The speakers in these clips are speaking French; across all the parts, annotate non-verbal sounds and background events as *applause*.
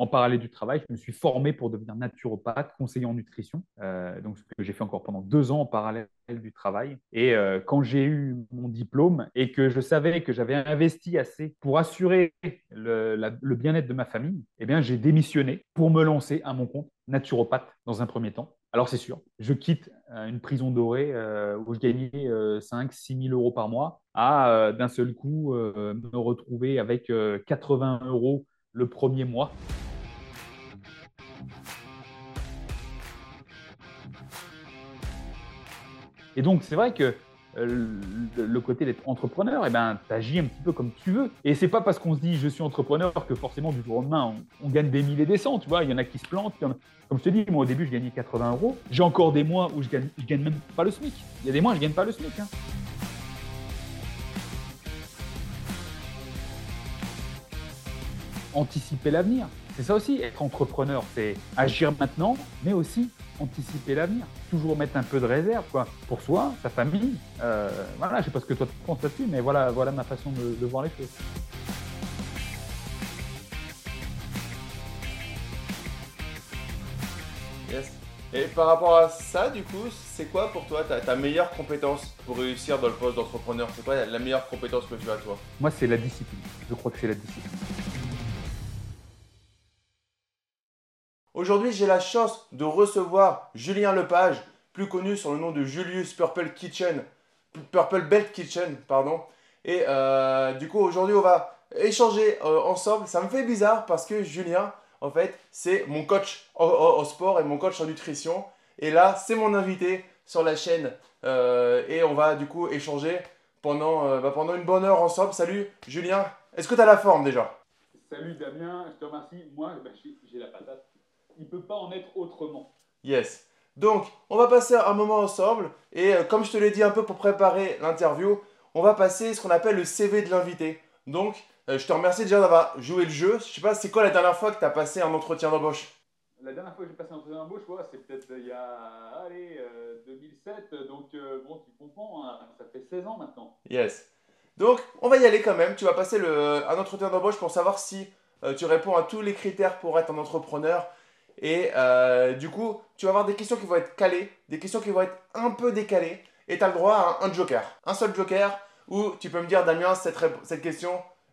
en parallèle du travail, je me suis formé pour devenir naturopathe, conseiller en nutrition. Euh, donc, ce que j'ai fait encore pendant deux ans en parallèle du travail. Et euh, quand j'ai eu mon diplôme et que je savais que j'avais investi assez pour assurer le, bien-être de ma famille, eh bien, j'ai démissionné pour me lancer à mon compte naturopathe dans un premier temps. Alors c'est sûr, je quitte euh, une prison dorée euh, où je gagnais 5 6 000 euros par mois à euh, d'un seul coup me retrouver avec 80 euros le premier mois. Et donc c'est vrai que euh, le, côté d'être entrepreneur, eh ben, un petit peu comme tu veux. Et c'est pas parce qu'on se dit je suis entrepreneur que forcément du jour au lendemain on, gagne des milliers et des cents. Tu vois, il y en a qui se plantent. Comme je te dis, moi au début je gagnais 80 euros. J'ai encore des mois où je gagne, gagne même pas le SMIC. Il y a des mois je gagne pas le SMIC. Hein. Anticiper l'avenir. C'est ça aussi, être entrepreneur, c'est agir maintenant, mais aussi anticiper l'avenir. Toujours mettre un peu de réserve, quoi, pour soi, sa famille. Euh, voilà, je sais pas ce que toi tu penses là-dessus, mais voilà, voilà ma façon de, voir les choses. Yes. Et par rapport à ça, du coup, c'est quoi pour toi ta, ta, meilleure compétence pour réussir dans le poste d'entrepreneur? C'est quoi la meilleure compétence que tu as, toi? Moi, c'est la discipline. Je crois que c'est la discipline. Aujourd'hui, j'ai la chance de recevoir Julien Lepage, plus connu sur le nom de Julius Purple Kitchen, Purple Belt Kitchen, pardon. Et euh, du coup, aujourd'hui, on va échanger euh, ensemble. Ça me fait bizarre parce que Julien, en fait, c'est mon coach au, sport et mon coach en nutrition. Et là, c'est mon invité sur la chaîne. Euh, et on va du coup échanger pendant, bah, pendant une bonne heure ensemble. Salut Julien, est-ce que tu as la forme déjà? Salut Damien, je te remercie. Moi, bah, j'ai la patate il ne peut pas en être autrement. Yes. Donc, on va passer un moment ensemble. Et euh, comme je te l'ai dit un peu pour préparer l'interview, on va passer ce qu'on appelle le CV de l'invité. Donc, euh, je te remercie déjà d'avoir joué le jeu. Je sais pas, c'est quoi la dernière fois que tu as passé un entretien d'embauche? La dernière fois que j'ai passé un entretien d'embauche, c'est peut-être euh, il y a allez, 2007. Donc, bon, tu comprends, hein, ça fait 16 ans maintenant. Yes. Donc, on va y aller quand même. Tu vas passer le, un entretien d'embauche pour savoir si tu réponds à tous les critères pour être un entrepreneur et euh, du coup, tu vas avoir des questions qui vont être calées, des questions qui vont être un peu décalées, et tu as le droit à un, joker. Un seul joker où tu peux me dire, Damien, cette, cette question,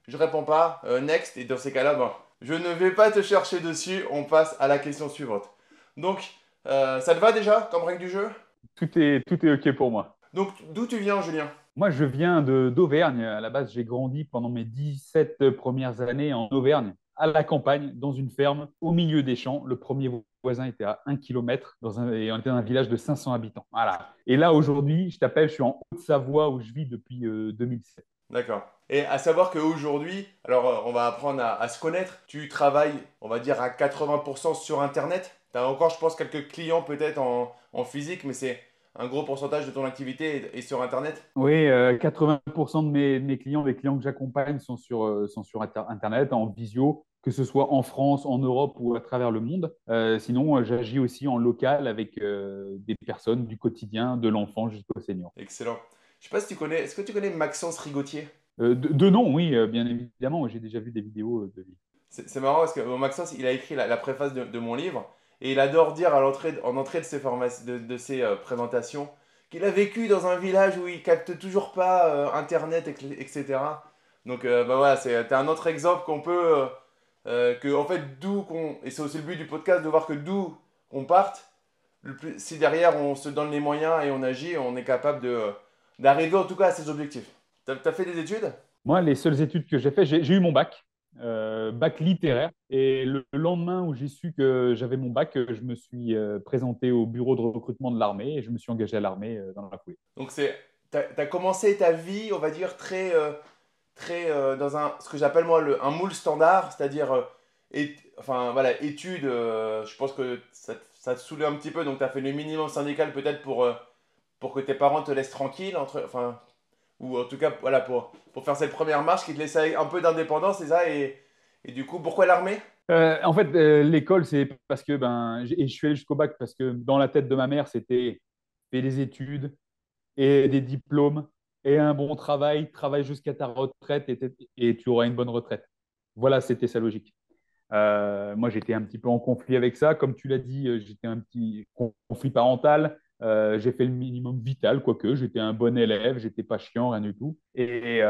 je réponds pas, euh, next, et dans ces cas-là, bon, je ne vais pas te chercher dessus, on passe à la question suivante. Donc, euh, ça te va déjà comme règle du jeu? Tout est, tout est OK pour moi. Donc, d'où tu viens, Julien? Moi, je viens d'Auvergne. À la base, j'ai grandi pendant mes 17 premières années en Auvergne à la campagne, dans une ferme, au milieu des champs. Le premier voisin était à 1 km dans un, et on était dans un village de 500 habitants. Voilà. Et là, aujourd'hui, je t'appelle, je suis en Haute-Savoie où je vis depuis 2007. Euh, D'accord. Et à savoir qu'aujourd'hui, alors euh, on va apprendre à, se connaître, tu travailles, on va dire, à 80% sur Internet. Tu as encore, je pense, quelques clients peut-être en, en physique, mais c'est un gros pourcentage de ton activité est, sur Internet Oui, 80% euh, de mes, mes, clients, les clients que j'accompagne sont sur, sont sur Internet, en visio que ce soit en France, en Europe ou à travers le monde. Euh, sinon, j'agis aussi en local avec euh, des personnes du quotidien, de l'enfant jusqu'au senior. Excellent. Je ne sais pas si tu connais, est-ce que tu connais Maxence Rigotier euh, de, nom, oui, bien évidemment. J'ai déjà vu des vidéos de lui. C'est marrant parce que Maxence, il a écrit la, préface de, mon livre et il adore dire à l'entrée, en entrée de ses, de, de ses présentations qu'il a vécu dans un village où il capte toujours pas Internet, etc. Donc, bah voilà, c'est un autre exemple qu'on peut euh, que en fait d'où qu'on et c'est aussi le but du podcast de voir que d'où on parte le plus, si derrière on se donne les moyens et on agit on est capable de d'arriver en tout cas à ses objectifs. Tu as, fait des études? Moi les seules études que j'ai fait j'ai eu mon bac euh, bac littéraire. Et le lendemain où j'ai su que j'avais mon bac je me suis euh, présenté au bureau de recrutement de l'armée et je me suis engagé à l'armée dans la foulée. Donc c'est tu as, commencé ta vie on va dire très très euh, dans un, ce que j'appelle moi le, un moule standard, c'est-à-dire euh, enfin, voilà, études, euh, je pense que ça, ça, te saoulait un petit peu, donc tu as fait le minimum syndical peut-être pour, pour que tes parents te laissent tranquille, entre, enfin, ou en tout cas voilà, pour, pour faire cette première marche qui te laissait un peu d'indépendance, c'est ça, et, et du coup, pourquoi l'armée? En fait, l'école, c'est parce que ben, et je suis allé jusqu'au bac parce que dans la tête de ma mère, c'était faire des études et des diplômes et un bon travail, travaille jusqu'à ta retraite et, tu auras une bonne retraite. Voilà, c'était sa logique. moi, j'étais un petit peu en conflit avec ça. Comme tu l'as dit, j'étais un petit conflit parental. j'ai fait le minimum vital, quoique j'étais un bon élève, j'étais pas chiant, rien du tout. Et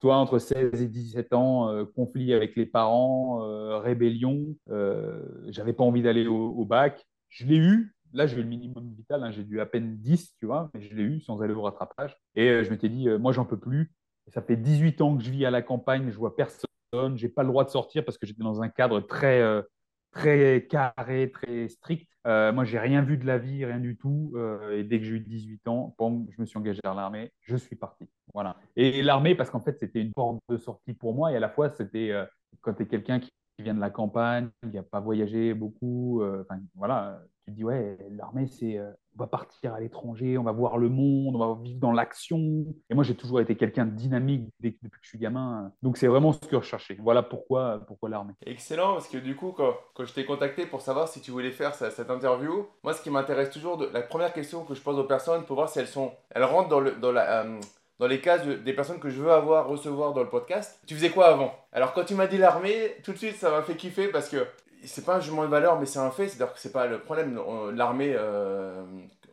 toi, entre 16 et 17 ans, conflit avec les parents, rébellion, j'avais pas envie d'aller au, bac. Je l'ai eu, là, j'ai eu le minimum vital, hein, j'ai dû à peine 10, tu vois, mais je l'ai eu sans aller au rattrapage. Et euh, je m'étais dit, euh, moi, j'en peux plus. ça fait 18 ans que je vis à la campagne, je vois personne, j'ai pas le droit de sortir parce que j'étais dans un cadre très, euh, très carré, très strict. moi, j'ai rien vu de la vie, rien du tout. et dès que j'ai eu 18 ans, je me suis engagé dans l'armée, je suis parti. Voilà. Et l'armée, parce qu'en fait, c'était une porte de sortie pour moi, et à la fois, c'était quand tu es quelqu'un qui vient de la campagne, qui n'a pas voyagé beaucoup, voilà, tu te dis, ouais, l'armée, c'est euh, on va partir à l'étranger, on va voir le monde, on va vivre dans l'action. Et moi, j'ai toujours été quelqu'un de dynamique depuis que je suis gamin. Donc, c'est vraiment ce que je recherchais. Voilà pourquoi, pourquoi l'armée. Excellent, parce que du coup, quand, quand je t'ai contacté pour savoir si tu voulais faire cette interview, moi, ce qui m'intéresse toujours, la première question que je pose aux personnes pour voir si elles, sont, elles rentrent dans, le, dans la. Euh, dans les cases des personnes que je veux avoir, recevoir dans le podcast. Tu faisais quoi avant? Alors quand tu m'as dit l'armée, tout de suite ça m'a fait kiffer parce que c'est pas un jugement de valeur, mais c'est un fait. C'est-à-dire que c'est pas le problème. L'armée, euh,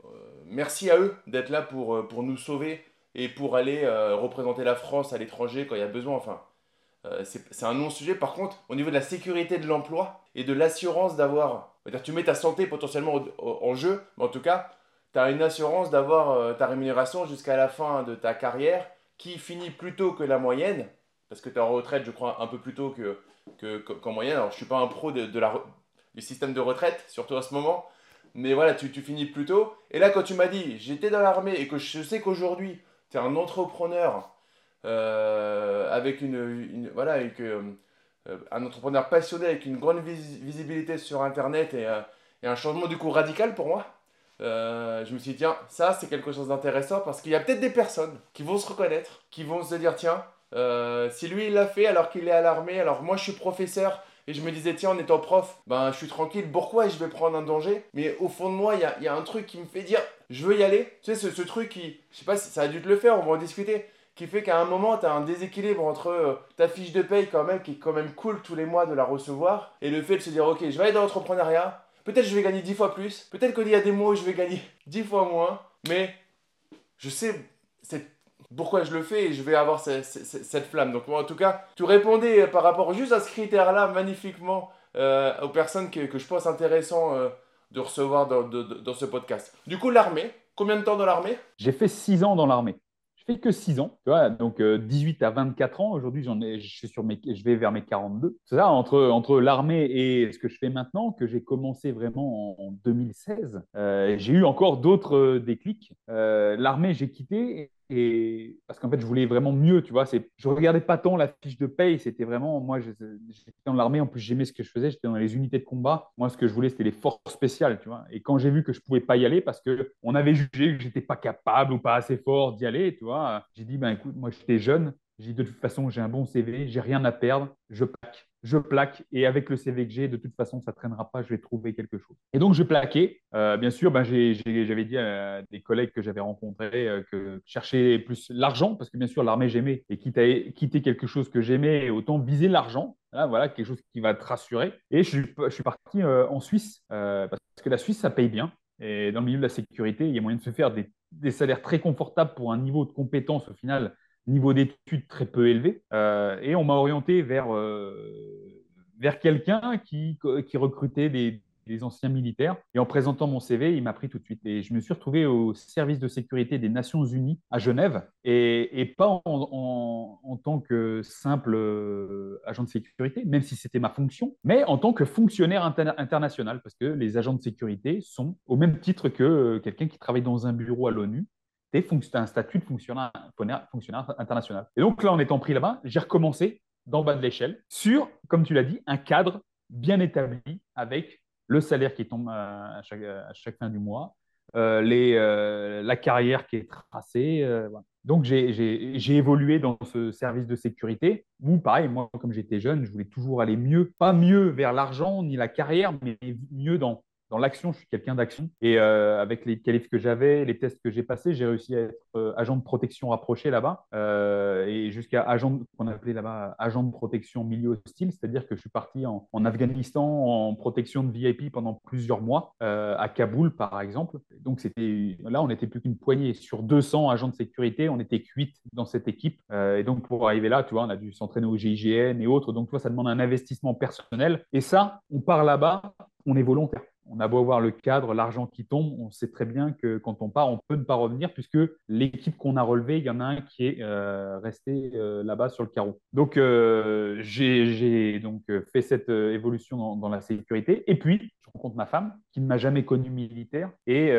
euh, merci à eux d'être là pour, euh, pour nous sauver et pour aller représenter la France à l'étranger quand il y a besoin. Enfin, c'est un non-sujet. Par contre, au niveau de la sécurité de l'emploi et de l'assurance d'avoir. Tu mets ta santé potentiellement en jeu, mais en tout cas, tu as une assurance d'avoir ta rémunération jusqu'à la fin de ta carrière qui finit plus tôt que la moyenne, parce que tu es en retraite, je crois, un peu plus tôt que, qu'en moyenne. Alors, je suis pas un pro de, la, du système de retraite, surtout à ce moment. Mais voilà, tu, tu finis plus tôt. Et là, quand tu m'as dit, j'étais dans l'armée et que je sais qu'aujourd'hui, tu es un entrepreneur euh, avec une, voilà, avec, euh, un entrepreneur passionné avec une grande visibilité sur Internet et, euh, et, un changement du coup radical pour moi. je me suis dit, tiens, ça c'est quelque chose d'intéressant parce qu'il y a peut-être des personnes qui vont se reconnaître, qui vont se dire, tiens, euh, si lui il l'a fait alors qu'il est à l'armée, alors moi je suis professeur et je me disais tiens en étant prof, ben je suis tranquille, pourquoi je vais prendre un danger? Mais au fond de moi il y a, y a, un truc qui me fait dire je veux y aller. Tu sais ce, ce, truc qui, je sais pas si ça a dû te le faire, on va en discuter, qui fait qu'à un moment tu as un déséquilibre entre euh, ta fiche de paye quand même qui est quand même cool tous les mois de la recevoir et le fait de se dire ok je vais aller dans l'entrepreneuriat, peut-être je vais gagner 10 fois plus, peut-être qu'il y a des mois où je vais gagner *laughs* 10 fois moins, mais je sais pourquoi je le fais et je vais avoir cette, flamme. Donc moi, en tout cas, tu répondais par rapport juste à ce critère-là magnifiquement euh, aux personnes que, je pense intéressant euh, de recevoir dans, ce podcast. Du coup, l'armée, combien de temps dans l'armée? J'ai fait 6 ans dans l'armée. Je fais que 6 ans, donc 18 euh, à 24 ans. Aujourd'hui, j'en ai, je, suis sur mes, je vais vers mes 42. C'est ça, entre, entre l'armée et ce que je fais maintenant, que j'ai commencé vraiment en, 2016, j'ai eu encore d'autres déclics. l'armée, j'ai quitté et parce qu'en fait, je voulais vraiment mieux, tu vois. Je regardais pas tant la fiche de paye, c'était vraiment, moi, j'étais dans l'armée, en plus, j'aimais ce que je faisais, j'étais dans les unités de combat. Moi, ce que je voulais, c'était les forces spéciales, tu vois. Et quand j'ai vu que je pouvais pas y aller parce que on avait jugé que j'étais pas capable ou pas assez fort d'y aller, tu vois, j'ai dit, ben écoute, moi, j'étais jeune, j'ai de toute façon, j'ai un bon CV, j'ai rien à perdre, je je plaque et avec le CV que j'ai, de toute façon, ça ne traînera pas, je vais trouver quelque chose. Et donc, je plaquais. Euh, bien sûr, ben, j'avais dit à des collègues que j'avais rencontrés euh, que chercher plus l'argent, parce que bien sûr, l'armée, j'aimais. Et quitte à quitter quelque chose que j'aimais, autant viser l'argent. voilà, quelque chose qui va te rassurer. Et je, suis parti euh, en Suisse, parce que la Suisse, ça paye bien. Et dans le milieu de la sécurité, il y a moyen de se faire des salaires très confortables pour un niveau de compétence au final niveau d'études très peu élevé. Euh, et on m'a orienté vers, euh, vers quelqu'un qui, qui recrutait des, des, anciens militaires. Et en présentant mon CV, il m'a pris tout de suite. Et je me suis retrouvé au service de sécurité des Nations Unies à Genève, et, et pas en, en, tant que simple euh, agent de sécurité, même si c'était ma fonction, mais en tant que fonctionnaire international, parce que les agents de sécurité sont au même titre que quelqu'un qui travaille dans un bureau à l'ONU tu as un statut de fonctionnaire, international. Et donc là, en étant pris là-bas, j'ai recommencé d'en bas de l'échelle sur, comme tu l'as dit, un cadre bien établi avec le salaire qui tombe à chaque, fin du mois, euh, euh, la carrière qui est tracée. Euh, donc j'ai évolué dans ce service de sécurité où, pareil, moi, comme j'étais jeune, je voulais toujours aller mieux, pas mieux vers l'argent ni la carrière, mais mieux dans dans l'action, je suis quelqu'un d'action. Et euh, avec les qualifs que j'avais, les tests que j'ai passés, j'ai réussi à être euh, agent de protection rapproché là-bas euh, et jusqu'à agent qu'on appelait là-bas agent de protection milieu hostile, c'est-à-dire que je suis parti en, Afghanistan en protection de VIP pendant plusieurs mois à Kaboul par exemple. Donc c'était là, on n'était plus qu'une poignée sur 200 agents de sécurité, on était 8 dans cette équipe. et donc pour arriver là, tu vois, on a dû s'entraîner au GIGN et autres. Donc tu vois, ça demande un investissement personnel. Et ça, on part là-bas, on est volontaire on a beau avoir le cadre, l'argent qui tombe, on sait très bien que quand on part, on peut ne pas revenir puisque l'équipe qu'on a relevée, il y en a un qui est euh, resté euh, là-bas sur le carreau. Donc, euh, j'ai donc fait cette évolution dans, la sécurité. Et puis, je rencontre ma femme qui ne m'a jamais connu militaire et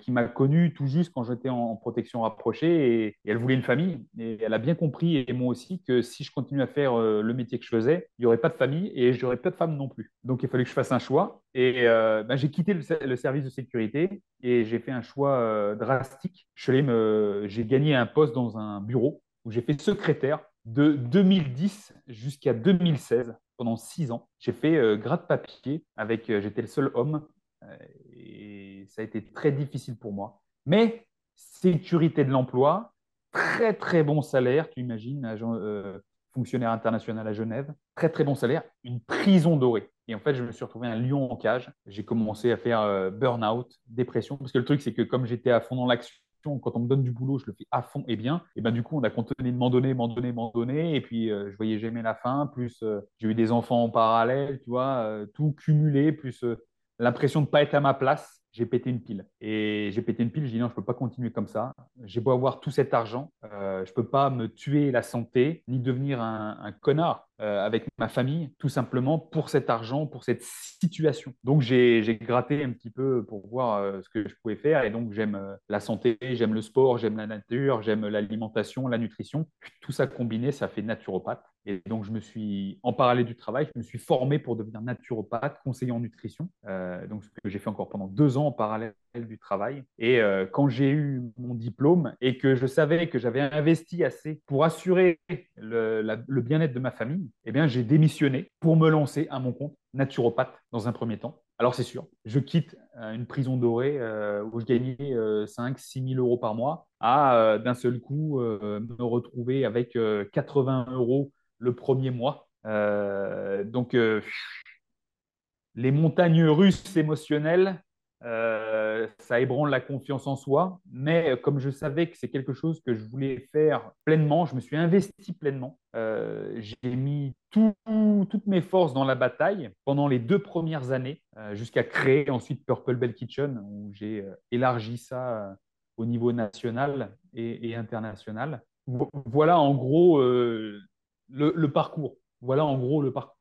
qui m'a connu tout juste quand j'étais en, protection rapprochée et, elle voulait une famille. Et elle a bien compris, et moi aussi, que si je continue à faire le métier que je faisais, il n'y aurait pas de famille et je n'aurais pas de femme non plus. Donc, il fallait que je fasse un choix. Et ben, j'ai quitté le, service de sécurité et j'ai fait un choix euh, drastique. J'ai gagné un poste dans un bureau où j'ai fait secrétaire de 2010 jusqu'à 2016 pendant six ans. J'ai fait euh, grade papier avec, euh, j'étais le seul homme et ça a été très difficile pour moi. Mais sécurité de l'emploi, très très bon salaire, tu imagines, agent, fonctionnaire international à Genève, très très bon salaire, une prison dorée. Et en fait, je me suis retrouvé un lion en cage. J'ai commencé à faire euh, burn-out, dépression. Parce que le truc, c'est que comme j'étais à fond dans l'action, quand on me donne du boulot, je le fais à fond et bien. Et ben du coup, on a continué de m'en donner, m'en donner, m'en donner. Et puis, euh, je voyais jamais la fin. Plus, euh, j'ai eu des enfants en parallèle, tu vois, tout cumulé. Plus l'impression de ne pas être à ma place j'ai pété une pile. Et j'ai pété une pile, j'ai dit non, je ne peux pas continuer comme ça. J'ai beau avoir tout cet argent, euh, je ne peux pas me tuer la santé, ni devenir un, connard euh, avec ma famille, tout simplement pour cet argent, pour cette situation. Donc j'ai gratté un petit peu pour voir euh, ce que je pouvais faire. Et donc j'aime la santé, j'aime le sport, j'aime la nature, j'aime l'alimentation, la nutrition. Tout ça combiné, ça fait naturopathe. Et donc, je me suis, en parallèle du travail, je me suis formé pour devenir naturopathe, conseiller en nutrition. Euh, donc, ce que j'ai fait encore pendant deux ans en parallèle du travail. Et euh, quand j'ai eu mon diplôme et que je savais que j'avais investi assez pour assurer le, bien-être de ma famille, eh bien, j'ai démissionné pour me lancer à mon compte naturopathe dans un premier temps. Alors, c'est sûr, je quitte euh, une prison dorée où je gagnais 5 6 000 euros par mois à d'un seul coup me retrouver avec 80 euros le premier mois. Euh, donc, euh, les montagnes russes émotionnelles, euh, ça ébranle la confiance en soi. Mais comme je savais que c'est quelque chose que je voulais faire pleinement, je me suis investi pleinement. j'ai mis toutes mes forces dans la bataille pendant les deux premières années, jusqu'à créer ensuite Purple Bell Kitchen, où j'ai élargi ça au niveau national et, international. Voilà en gros le, parcours. Voilà en gros le parcours.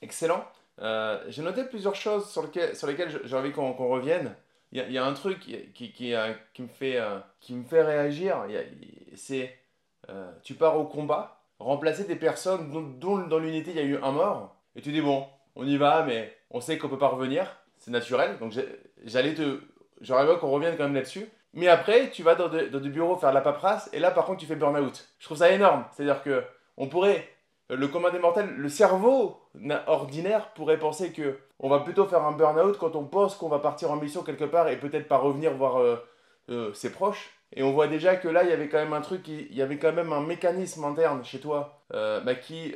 Excellent. Euh, j'ai noté plusieurs choses sur, lesquelles j'ai envie qu'on revienne. Il y, a, un truc qui, euh, me, fait, euh, qui me fait réagir. C'est tu pars au combat, remplacer des personnes dont, dans l'unité il y a eu un mort, et tu dis bon, on y va, mais on sait qu'on peut pas revenir, c'est naturel. Donc j'allais te, j'aurais aimé qu'on revienne quand même là-dessus. Mais après, tu vas dans, des bureaux faire de la paperasse, et là par contre tu fais burn-out. Je trouve ça énorme. C'est-à-dire que on pourrait, le commun des mortels, le cerveau ordinaire pourrait penser que on va plutôt faire un burn-out quand on pense qu'on va partir en mission quelque part et peut-être pas revenir voir euh, euh, ses proches. Et on voit déjà que là, il y avait quand même un truc, il y avait quand même un mécanisme interne chez toi bah, qui,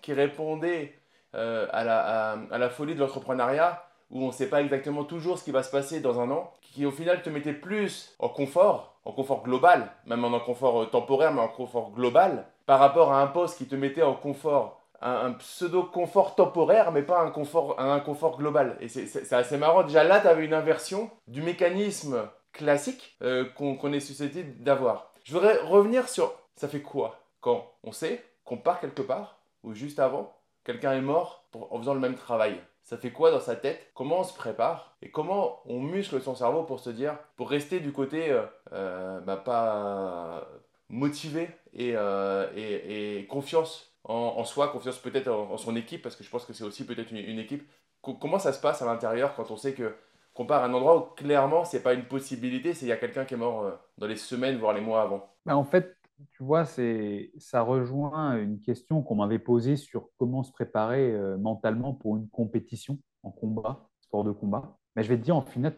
qui répondait à, la, à, la folie de l'entrepreneuriat, où on ne sait pas exactement toujours ce qui va se passer dans un an, qui au final te mettait plus en confort, en confort global, même en confort temporaire, mais en confort global, par rapport à un poste qui te mettait en confort, un, pseudo-confort temporaire, mais pas un confort, un confort global. Et c'est assez marrant. Déjà là, tu avais une inversion du mécanisme classique euh, qu'on est susceptible d'avoir. Je voudrais revenir sur ça fait quoi quand on sait qu'on part quelque part ou juste avant, quelqu'un est mort en faisant le même travail? Ça fait quoi dans sa tête? Comment on se prépare? Et comment on muscle son cerveau pour se dire, pour rester du côté euh, euh, bah, pas motivé euh, et, et, confiance en, soi, confiance peut-être en, son équipe, parce que je pense que c'est aussi peut-être une, équipe. comment ça se passe à l'intérieur quand on sait que qu'on part à un endroit où clairement c'est pas une possibilité, c'est il y a quelqu'un qui est mort euh, dans les semaines, voire les mois avant? Bah, En fait, tu vois, ça rejoint une question qu'on m'avait posée sur comment se préparer euh, mentalement pour une compétition en combat sport de combat. Mais je vais te dire, en final,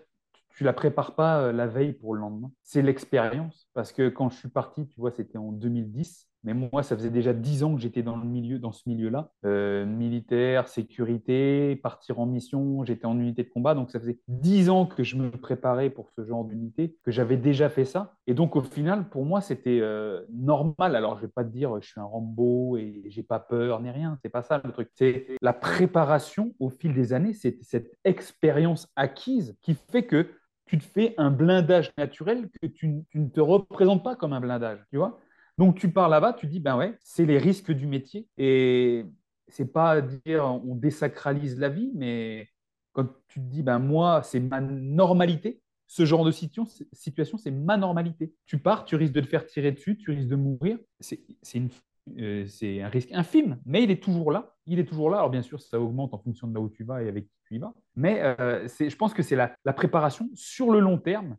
tu la prépares pas euh, la veille pour le lendemain. C'est l'expérience. Parce que quand je suis parti, tu vois, c'était en 2010. Mais moi, ça faisait déjà dix ans que j'étais dans milieu, dans ce milieu-là, euh, militaire, sécurité, partir en mission. J'étais en unité de combat, donc ça faisait dix ans que je me préparais pour ce genre d'unité, que j'avais déjà fait ça. Et donc au final, pour moi, c'était euh, normal. Alors je vais pas te dire, je suis un Rambo et j'ai pas peur ni rien. C'est pas ça le truc. C'est la préparation au fil des années. C'est cette expérience acquise qui fait que tu te fais un blindage naturel que tu, ne te représentes pas comme un blindage. Tu vois donc tu pars là-bas, tu dis, ben ouais, c'est les risques du métier. Et c'est pas dire on désacralise la vie, mais quand tu te dis, ben moi, c'est ma normalité, ce genre de situation, c'est ma normalité. Tu pars, tu risques de te faire tirer dessus, tu risques de mourir. C'est euh, un risque infime, mais il est toujours là. Il est toujours là. Alors bien sûr, ça augmente en fonction de là où tu vas et avec Mais euh, je pense que c'est la, la, préparation sur le long terme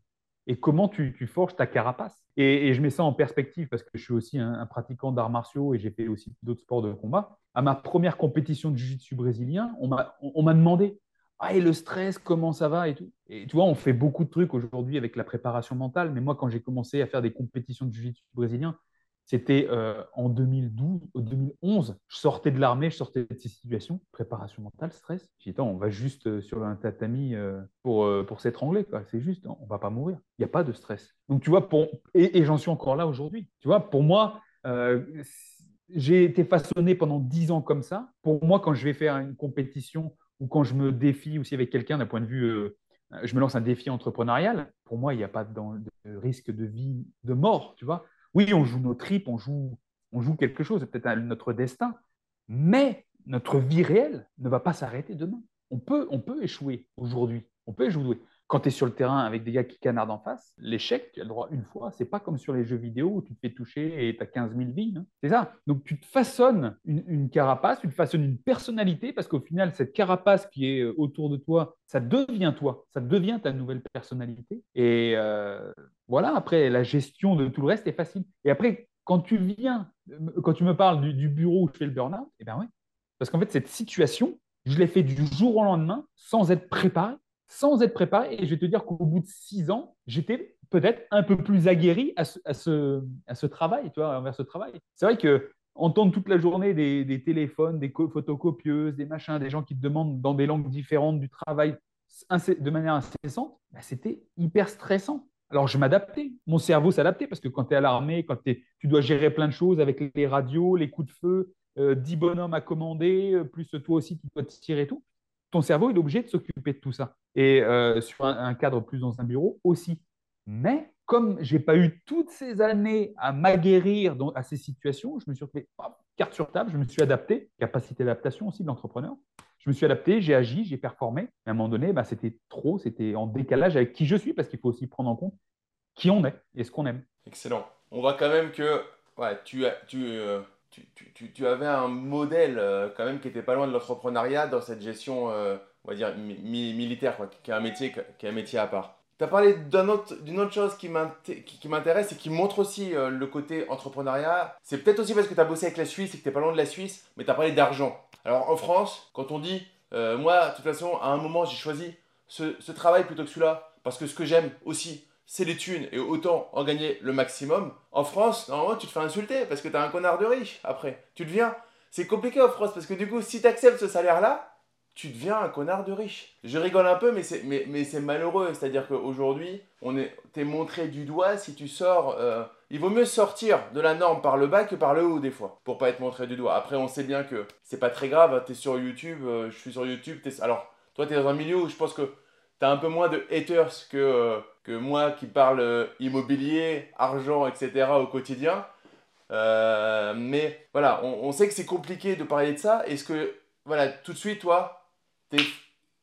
et comment tu, forges ta carapace. Et, je mets ça en perspective parce que je suis aussi un, pratiquant d'arts martiaux et j'ai fait aussi d'autres sports de combat. À ma première compétition de jiu-jitsu brésilien, on m'a demandé ah, et le stress, comment ça va et tout? Et tu vois, on fait beaucoup de trucs aujourd'hui avec la préparation mentale, mais moi, quand j'ai commencé à faire des compétitions de jiu-jitsu brésilien, c'était euh, en 2012, 2011. Je sortais de l'armée, je sortais de ces situations, préparation mentale, stress. J'ai dit, on va juste euh, sur un tatami euh, pour, pour s'étrangler. C'est juste, on va pas mourir. Il n'y a pas de stress. Donc, tu vois, pour... et, j'en suis encore là aujourd'hui. Tu vois, pour moi, j'ai été façonné pendant dix ans comme ça. Pour moi, quand je vais faire une compétition ou quand je me défie aussi avec quelqu'un d'un point de vue je me lance un défi entrepreneurial, pour moi, il n'y a pas de, de, risque de vie, de mort, tu vois oui, on joue nos tripes, on joue, on joue quelque chose, peut-être notre destin, mais notre vie réelle ne va pas s'arrêter demain. On peut, on peut échouer aujourd'hui, on peut échouer. Quand tu es sur le terrain avec des gars qui canardent en face, l'échec, tu as le droit une fois. C'est pas comme sur les jeux vidéo où tu te fais toucher et tu as 15 000 vies. Hein. C'est ça. Donc tu te façonnes une, carapace, tu te façonnes une personnalité parce qu'au final, cette carapace qui est euh, autour de toi, ça devient toi, ça devient ta nouvelle personnalité. Et euh, voilà, après, la gestion de tout le reste est facile. Et après, quand tu viens, quand tu me parles du, bureau où je fais le burn-out, eh bien oui. Parce qu'en fait, cette situation, je l'ai fait du jour au lendemain sans être préparé sans être préparé. Et je vais te dire qu'au bout de six ans, j'étais peut-être un peu plus aguerri à ce, travail, tu vois, envers ce travail. C'est vrai que entendre toute la journée des, téléphones, des photocopieuses, des machins, des gens qui te demandent dans des langues différentes du travail de manière incessante, bah, c'était hyper stressant. Alors, je m'adaptais. Mon cerveau s'adaptait parce que quand tu es à l'armée, quand tu dois gérer plein de choses avec les radios, les coups de feu, euh, 10 bonhommes à commander, euh, plus toi aussi, tu dois tirer et tout ton cerveau il est obligé de s'occuper de tout ça. Et euh, sur un, cadre plus dans un bureau aussi. Mais comme j'ai pas eu toutes ces années à m'aguerrir à ces situations, je me suis fait carte sur table, je me suis adapté, capacité d'adaptation aussi de l'entrepreneur. Je me suis adapté, j'ai agi, j'ai performé. à un moment donné, bah, c'était trop, c'était en décalage avec qui je suis, parce qu'il faut aussi prendre en compte qui on est et ce qu'on aime. Excellent. On voit quand même que ouais, tu, tu, euh, tu, avais un modèle euh, quand même qui était pas loin de l'entrepreneuriat dans cette gestion, euh, on va dire, militaire, quoi, qui est un métier, qui est un métier à part. Tu as parlé d'une autre, autre, chose qui m'intéresse et qui montre aussi euh, le côté entrepreneuriat. C'est peut-être aussi parce que tu as bossé avec la Suisse et que tu pas loin de la Suisse, mais tu as parlé d'argent. Alors en France, quand on dit, moi, de toute façon, à un moment, j'ai choisi ce, ce travail plutôt que celui-là, parce que ce que j'aime aussi, c'est les thunes et autant en gagner le maximum. En France, normalement, tu te fais insulter parce que tu as un connard de riche après. Tu deviens. C'est compliqué en France parce que du coup, si tu acceptes ce salaire-là, tu deviens un connard de riche. Je rigole un peu, mais c'est, mais, mais c'est malheureux. C'est-à-dire qu'aujourd'hui, on est, t'es montré du doigt si tu sors. Euh, il vaut mieux sortir de la norme par le bas que par le haut, des fois, pour pas être montré du doigt. Après, on sait bien que c'est pas très grave. Tu es sur YouTube, euh, je suis sur YouTube. alors, toi, tu es dans un milieu où je pense que tu as un peu moins de haters que. Euh, que moi qui parle euh, immobilier, argent, etc. au quotidien. Euh, mais voilà, on, sait que c'est compliqué de parler de ça. Est-ce que, voilà, tout de suite, toi, tu es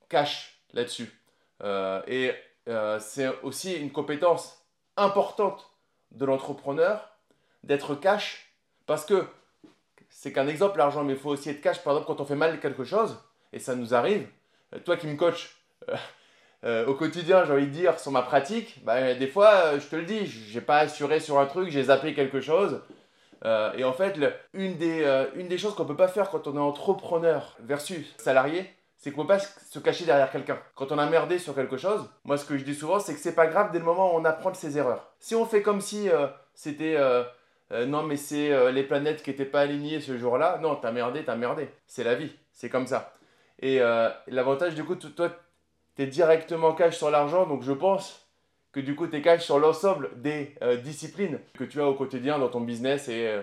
cash là-dessus? Et c'est aussi une compétence importante de l'entrepreneur d'être cash parce que c'est qu'un exemple, l'argent, mais il faut aussi être cash. Par exemple, quand on fait mal quelque chose, et ça nous arrive, toi qui me coach, euh, au quotidien, j'ai envie de dire, sur ma pratique, bah, des fois, euh, je te le dis, j'ai pas assuré sur un truc, j'ai zappé quelque chose. Euh, et en fait, une, des, une des choses qu'on peut pas faire quand on est entrepreneur versus salarié, c'est qu'on peut pas se cacher derrière quelqu'un. Quand on a merdé sur quelque chose, moi ce que je dis souvent, c'est que c'est pas grave dès le moment où on apprend de ses erreurs. Si on fait comme si euh, c'était euh, euh, non mais c'est les planètes qui n'étaient pas alignées ce jour-là, non, t'as merdé, t'as merdé. C'est la vie, c'est comme ça. Et l'avantage du coup, toi, t'es directement cash sur l'argent, donc je pense que du coup, t'es cash sur l'ensemble des disciplines que tu as au quotidien dans ton business et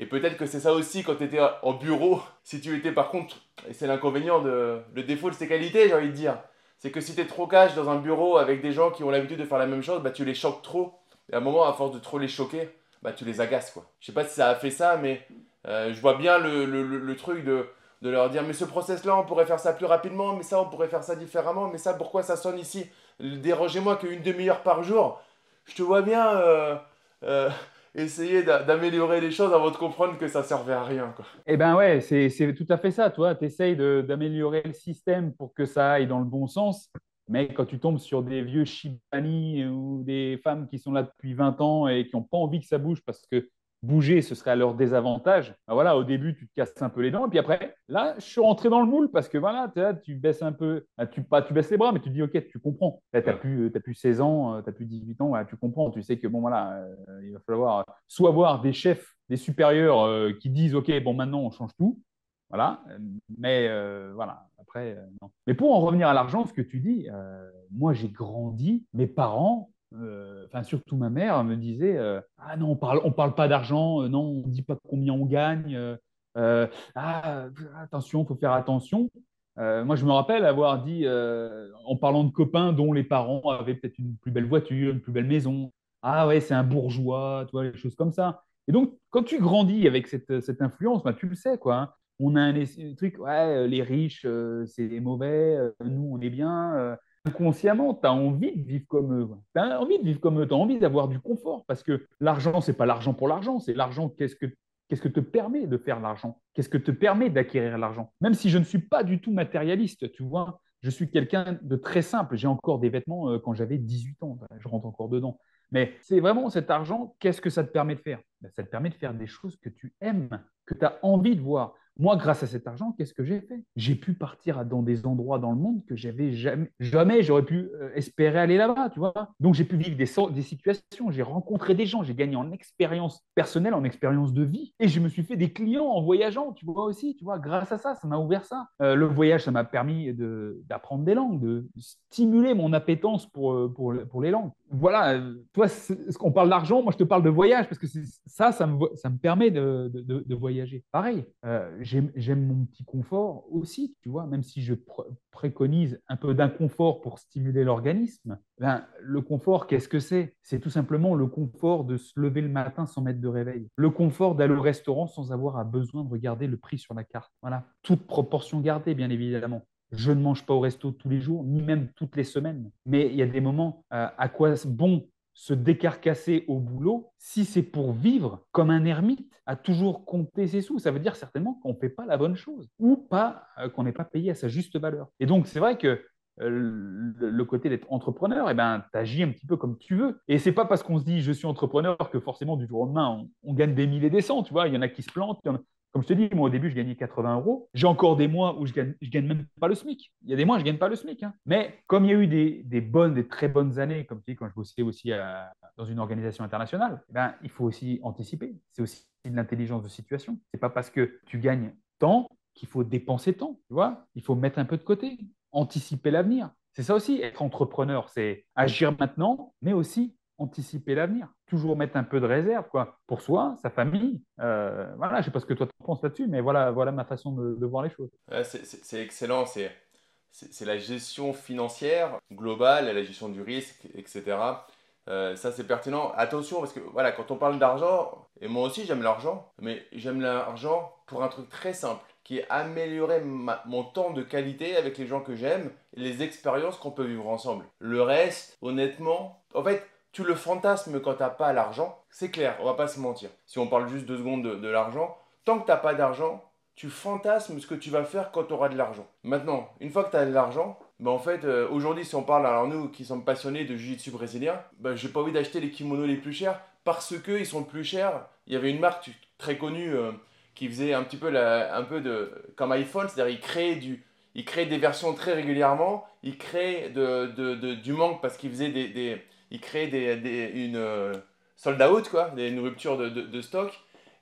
et peut-être que c'est ça aussi quand tu étais en bureau. *laughs* Si tu étais par contre, et c'est l'inconvénient, de, le défaut de ses qualités, j'ai envie de dire, c'est que si tu es trop cash dans un bureau avec des gens qui ont l'habitude de faire la même chose, bah, tu les choques trop. Et à un moment, à force de trop les choquer, bah, tu les agaces. Quoi. Je sais pas si ça a fait ça, mais euh, je vois bien le, truc de, de, leur dire Mais ce process-là, on pourrait faire ça plus rapidement, mais ça, on pourrait faire ça différemment, mais ça, pourquoi ça sonne ici? Dérangez-moi qu'une demi-heure par jour. Je te vois bien. Euh, euh, essayer d'améliorer les choses avant de comprendre que ça servait à rien. Quoi. Eh ben ouais, c'est tout à fait ça. Toi, tu essayes d'améliorer le système pour que ça aille dans le bon sens. Mais quand tu tombes sur des vieux Shibani ou des femmes qui sont là depuis 20 ans et qui n'ont pas envie que ça bouge parce que bouger, ce serait à leur désavantage. Ben voilà, au début, tu te casses un peu les dents, et puis après, là, je suis rentré dans le moule parce que voilà, tu baisses un peu, ben, tu, pas, tu baisses les bras, mais tu te dis, ok, tu comprends. tu n'as plus, plus 16 ans, tu n'as plus 18 ans, tu comprends. Tu sais que, bon, voilà, euh, il va falloir soit avoir des chefs, des supérieurs euh, qui disent, ok, bon, maintenant, on change tout. Voilà, mais euh, voilà, après, non. Mais pour en revenir à l'argent, ce que tu dis, moi, j'ai grandi, mes parents, euh, enfin surtout ma mère me disait euh, ah non on parle on parle pas d'argent euh, non on dit pas combien on gagne ah attention faut faire attention. Moi je me rappelle avoir dit en parlant de copains dont les parents avaient peut-être une plus belle voiture une plus belle maison. Ah ouais c'est un bourgeois tu vois les choses comme ça et donc quand tu grandis avec cette, cette influence bah, tu le sais quoi hein. on a un, truc ouais les riches c'est mauvais nous on est bien inconsciemment, tu as envie de vivre comme eux. Tu as envie de vivre comme eux, tu as envie d'avoir du confort parce que l'argent, c'est pas l'argent pour l'argent, c'est l'argent, qu'est-ce que Qu'est-ce que te permet de faire l'argent? Qu'est-ce que te permet d'acquérir l'argent? Même si je ne suis pas du tout matérialiste, tu vois, je suis quelqu'un de très simple. J'ai encore des vêtements euh, quand j'avais 18 ans, je rentre encore dedans. Mais c'est vraiment cet argent, qu'est-ce que ça te permet de faire? Ben, Ça te permet de faire des choses que tu aimes, que tu as envie de voir. Moi, grâce à cet argent, qu'est-ce que j'ai fait? J'ai pu partir dans des endroits dans le monde que j'avais jamais, j'aurais pu euh, espérer aller là-bas, tu vois. Donc, j'ai pu vivre des, situations, j'ai rencontré des gens, j'ai gagné en expérience personnelle, en expérience de vie, et je me suis fait des clients en voyageant, tu vois aussi, tu vois. Grâce à ça, ça m'a ouvert ça. Euh, le voyage, ça m'a permis d'apprendre des langues, de stimuler mon appétence pour, euh, les langues. Voilà, toi, ce qu'on parle d'argent, moi, je te parle de voyage parce que ça, ça me, ça me permet de, voyager. Pareil j'aime mon petit confort aussi, tu vois, même si je préconise un peu d'inconfort pour stimuler l'organisme. Ben, le confort, qu'est-ce que c'est? C'est tout simplement le confort de se lever le matin sans mettre de réveil. Le confort d'aller au restaurant sans avoir besoin de regarder le prix sur la carte. Voilà, toute proportion gardée, bien évidemment. Je ne mange pas au resto tous les jours, ni même toutes les semaines. Mais il y a des moments euh, à quoi bon se décarcasser au boulot, si c'est pour vivre comme un ermite, à toujours compter ses sous, ça veut dire certainement qu'on ne fait pas la bonne chose ou pas euh, qu'on n'est pas payé à sa juste valeur. Et donc, c'est vrai que euh, le côté d'être entrepreneur, eh ben, tu agis un petit peu comme tu veux. Et c'est pas parce qu'on se dit je suis entrepreneur que forcément du jour au lendemain on, gagne des milliers et des cents. Tu vois, il y en a qui se plantent, comme je te dis, moi au début, je gagnais 80 euros. J'ai encore des mois où je gagne, gagne même pas le SMIC. Il y a des mois, je gagne pas le SMIC. Hein. Mais comme il y a eu des, bonnes, des très bonnes années, comme tu dis, quand je bossais aussi dans une organisation internationale, eh ben, il faut aussi anticiper. C'est aussi de l'intelligence de situation. C'est pas parce que tu gagnes tant qu'il faut dépenser tant. Tu il faut mettre un peu de côté, anticiper l'avenir. C'est ça aussi, être entrepreneur, c'est agir maintenant, mais aussi anticiper l'avenir, toujours mettre un peu de réserve quoi, pour soi, sa famille. Euh, voilà, je ne sais pas ce que toi tu penses là-dessus, mais voilà, voilà ma façon de, voir les choses. c'est excellent, c'est la gestion financière globale, la gestion du risque, etc. Euh, ça c'est pertinent. Attention parce que voilà, quand on parle d'argent, et moi aussi j'aime l'argent, mais j'aime l'argent pour un truc très simple qui est améliorer mon temps de qualité avec les gens que j'aime les expériences qu'on peut vivre ensemble. Le reste, honnêtement, en fait, tu le fantasmes quand tu n'as pas l'argent, c'est clair, on va pas se mentir. Si on parle juste deux secondes de, l'argent, tant que tu n'as pas d'argent, tu fantasmes ce que tu vas faire quand tu auras de l'argent. Maintenant, une fois que tu as de l'argent, ben en fait, euh, aujourd'hui, si on parle, alors nous qui sommes passionnés de jiu-jitsu brésilien, ben, j'ai pas envie d'acheter les kimonos les plus chers parce qu'ils sont plus chers. Il y avait une marque très connue euh, qui faisait un petit peu, un peu de, comme iPhone, c'est-à-dire il créait du, il crée des versions très régulièrement. Il crée de, de, du manque parce qu'il faisait des, des, il crée des, une euh, sold out, quoi, une rupture de, de, stock.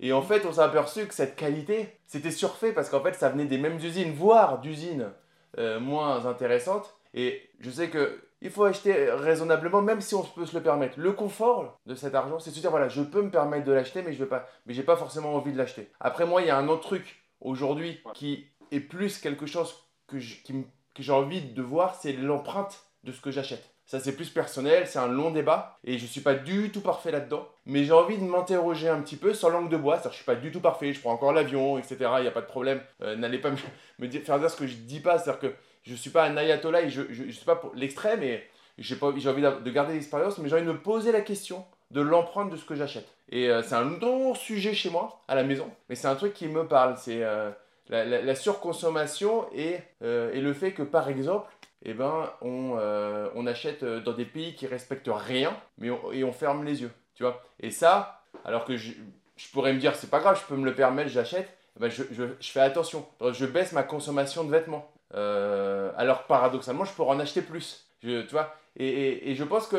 Et en fait, on s'est aperçu que cette qualité, c'était surfait parce qu'en fait, ça venait des mêmes usines, voire d'usines euh, moins intéressantes. Et je sais que il faut acheter raisonnablement, même si on peut se le permettre. Le confort de cet argent, c'est de se dire voilà, je peux me permettre de l'acheter, mais je veux pas, mais j'ai pas forcément envie de l'acheter. Après moi, il y a un autre truc aujourd'hui qui est plus quelque chose que j'ai envie de voir, c'est l'empreinte de ce que j'achète. Ça, c'est plus personnel, c'est un long débat et je ne suis pas du tout parfait là-dedans. Mais j'ai envie de m'interroger un petit peu sans langue de bois. C'est-à-dire, je suis pas du tout parfait, je prends encore l'avion, etc. Il n'y a pas de problème. Euh, n'allez pas me, *laughs* faire dire ce que je dis pas. C'est-à-dire que je ne suis pas un ayatollah et je ne suis pas pour l'extrême et j'ai envie de garder l'expérience, mais j'ai envie de me poser la question de l'empreinte de ce que j'achète. Et euh, c'est un long sujet chez moi, à la maison, mais c'est un truc qui me parle. C'est euh, la, surconsommation et le fait que, par exemple, eh ben, on, euh, on, achète euh, dans des pays qui respectent rien, mais et on ferme les yeux, tu vois. Et ça, alors que je, je pourrais me dire, c'est pas grave, je peux me le permettre, j'achète, eh ben je, je, je, fais attention. Je baisse ma consommation de vêtements. Euh, alors paradoxalement, je pourrais en acheter plus, tu vois. Et, et, je pense que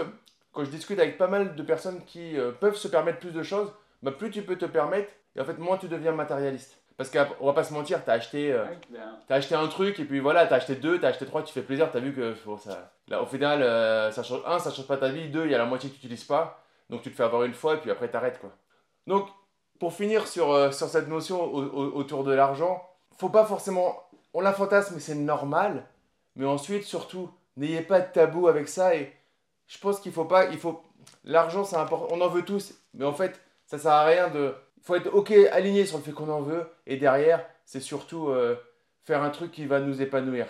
quand je discute avec pas mal de personnes qui peuvent se permettre plus de choses, bah, plus tu peux te permettre, et en fait, moins tu deviens matérialiste. Parce qu'on va pas se mentir, t'as acheté, euh, as acheté un truc et puis voilà, t'as acheté deux, t'as acheté trois, tu fais plaisir, t'as vu que ça, là, au final, euh, ça change, un, ça change pas ta vie, deux, il y a la moitié que tu n'utilises pas, donc tu te fais avoir une fois et puis après t'arrêtes quoi. Donc, pour finir sur, euh, sur cette notion autour de l'argent, faut pas forcément, on la fantasme mais c'est normal, mais ensuite surtout, n'ayez pas de tabou avec ça et je pense qu'il faut pas, il faut, l'argent c'est important, on en veut tous, mais en fait, ça sert à rien de il faut être ok, aligné sur le fait qu'on en veut. Et derrière, c'est surtout euh, faire un truc qui va nous épanouir.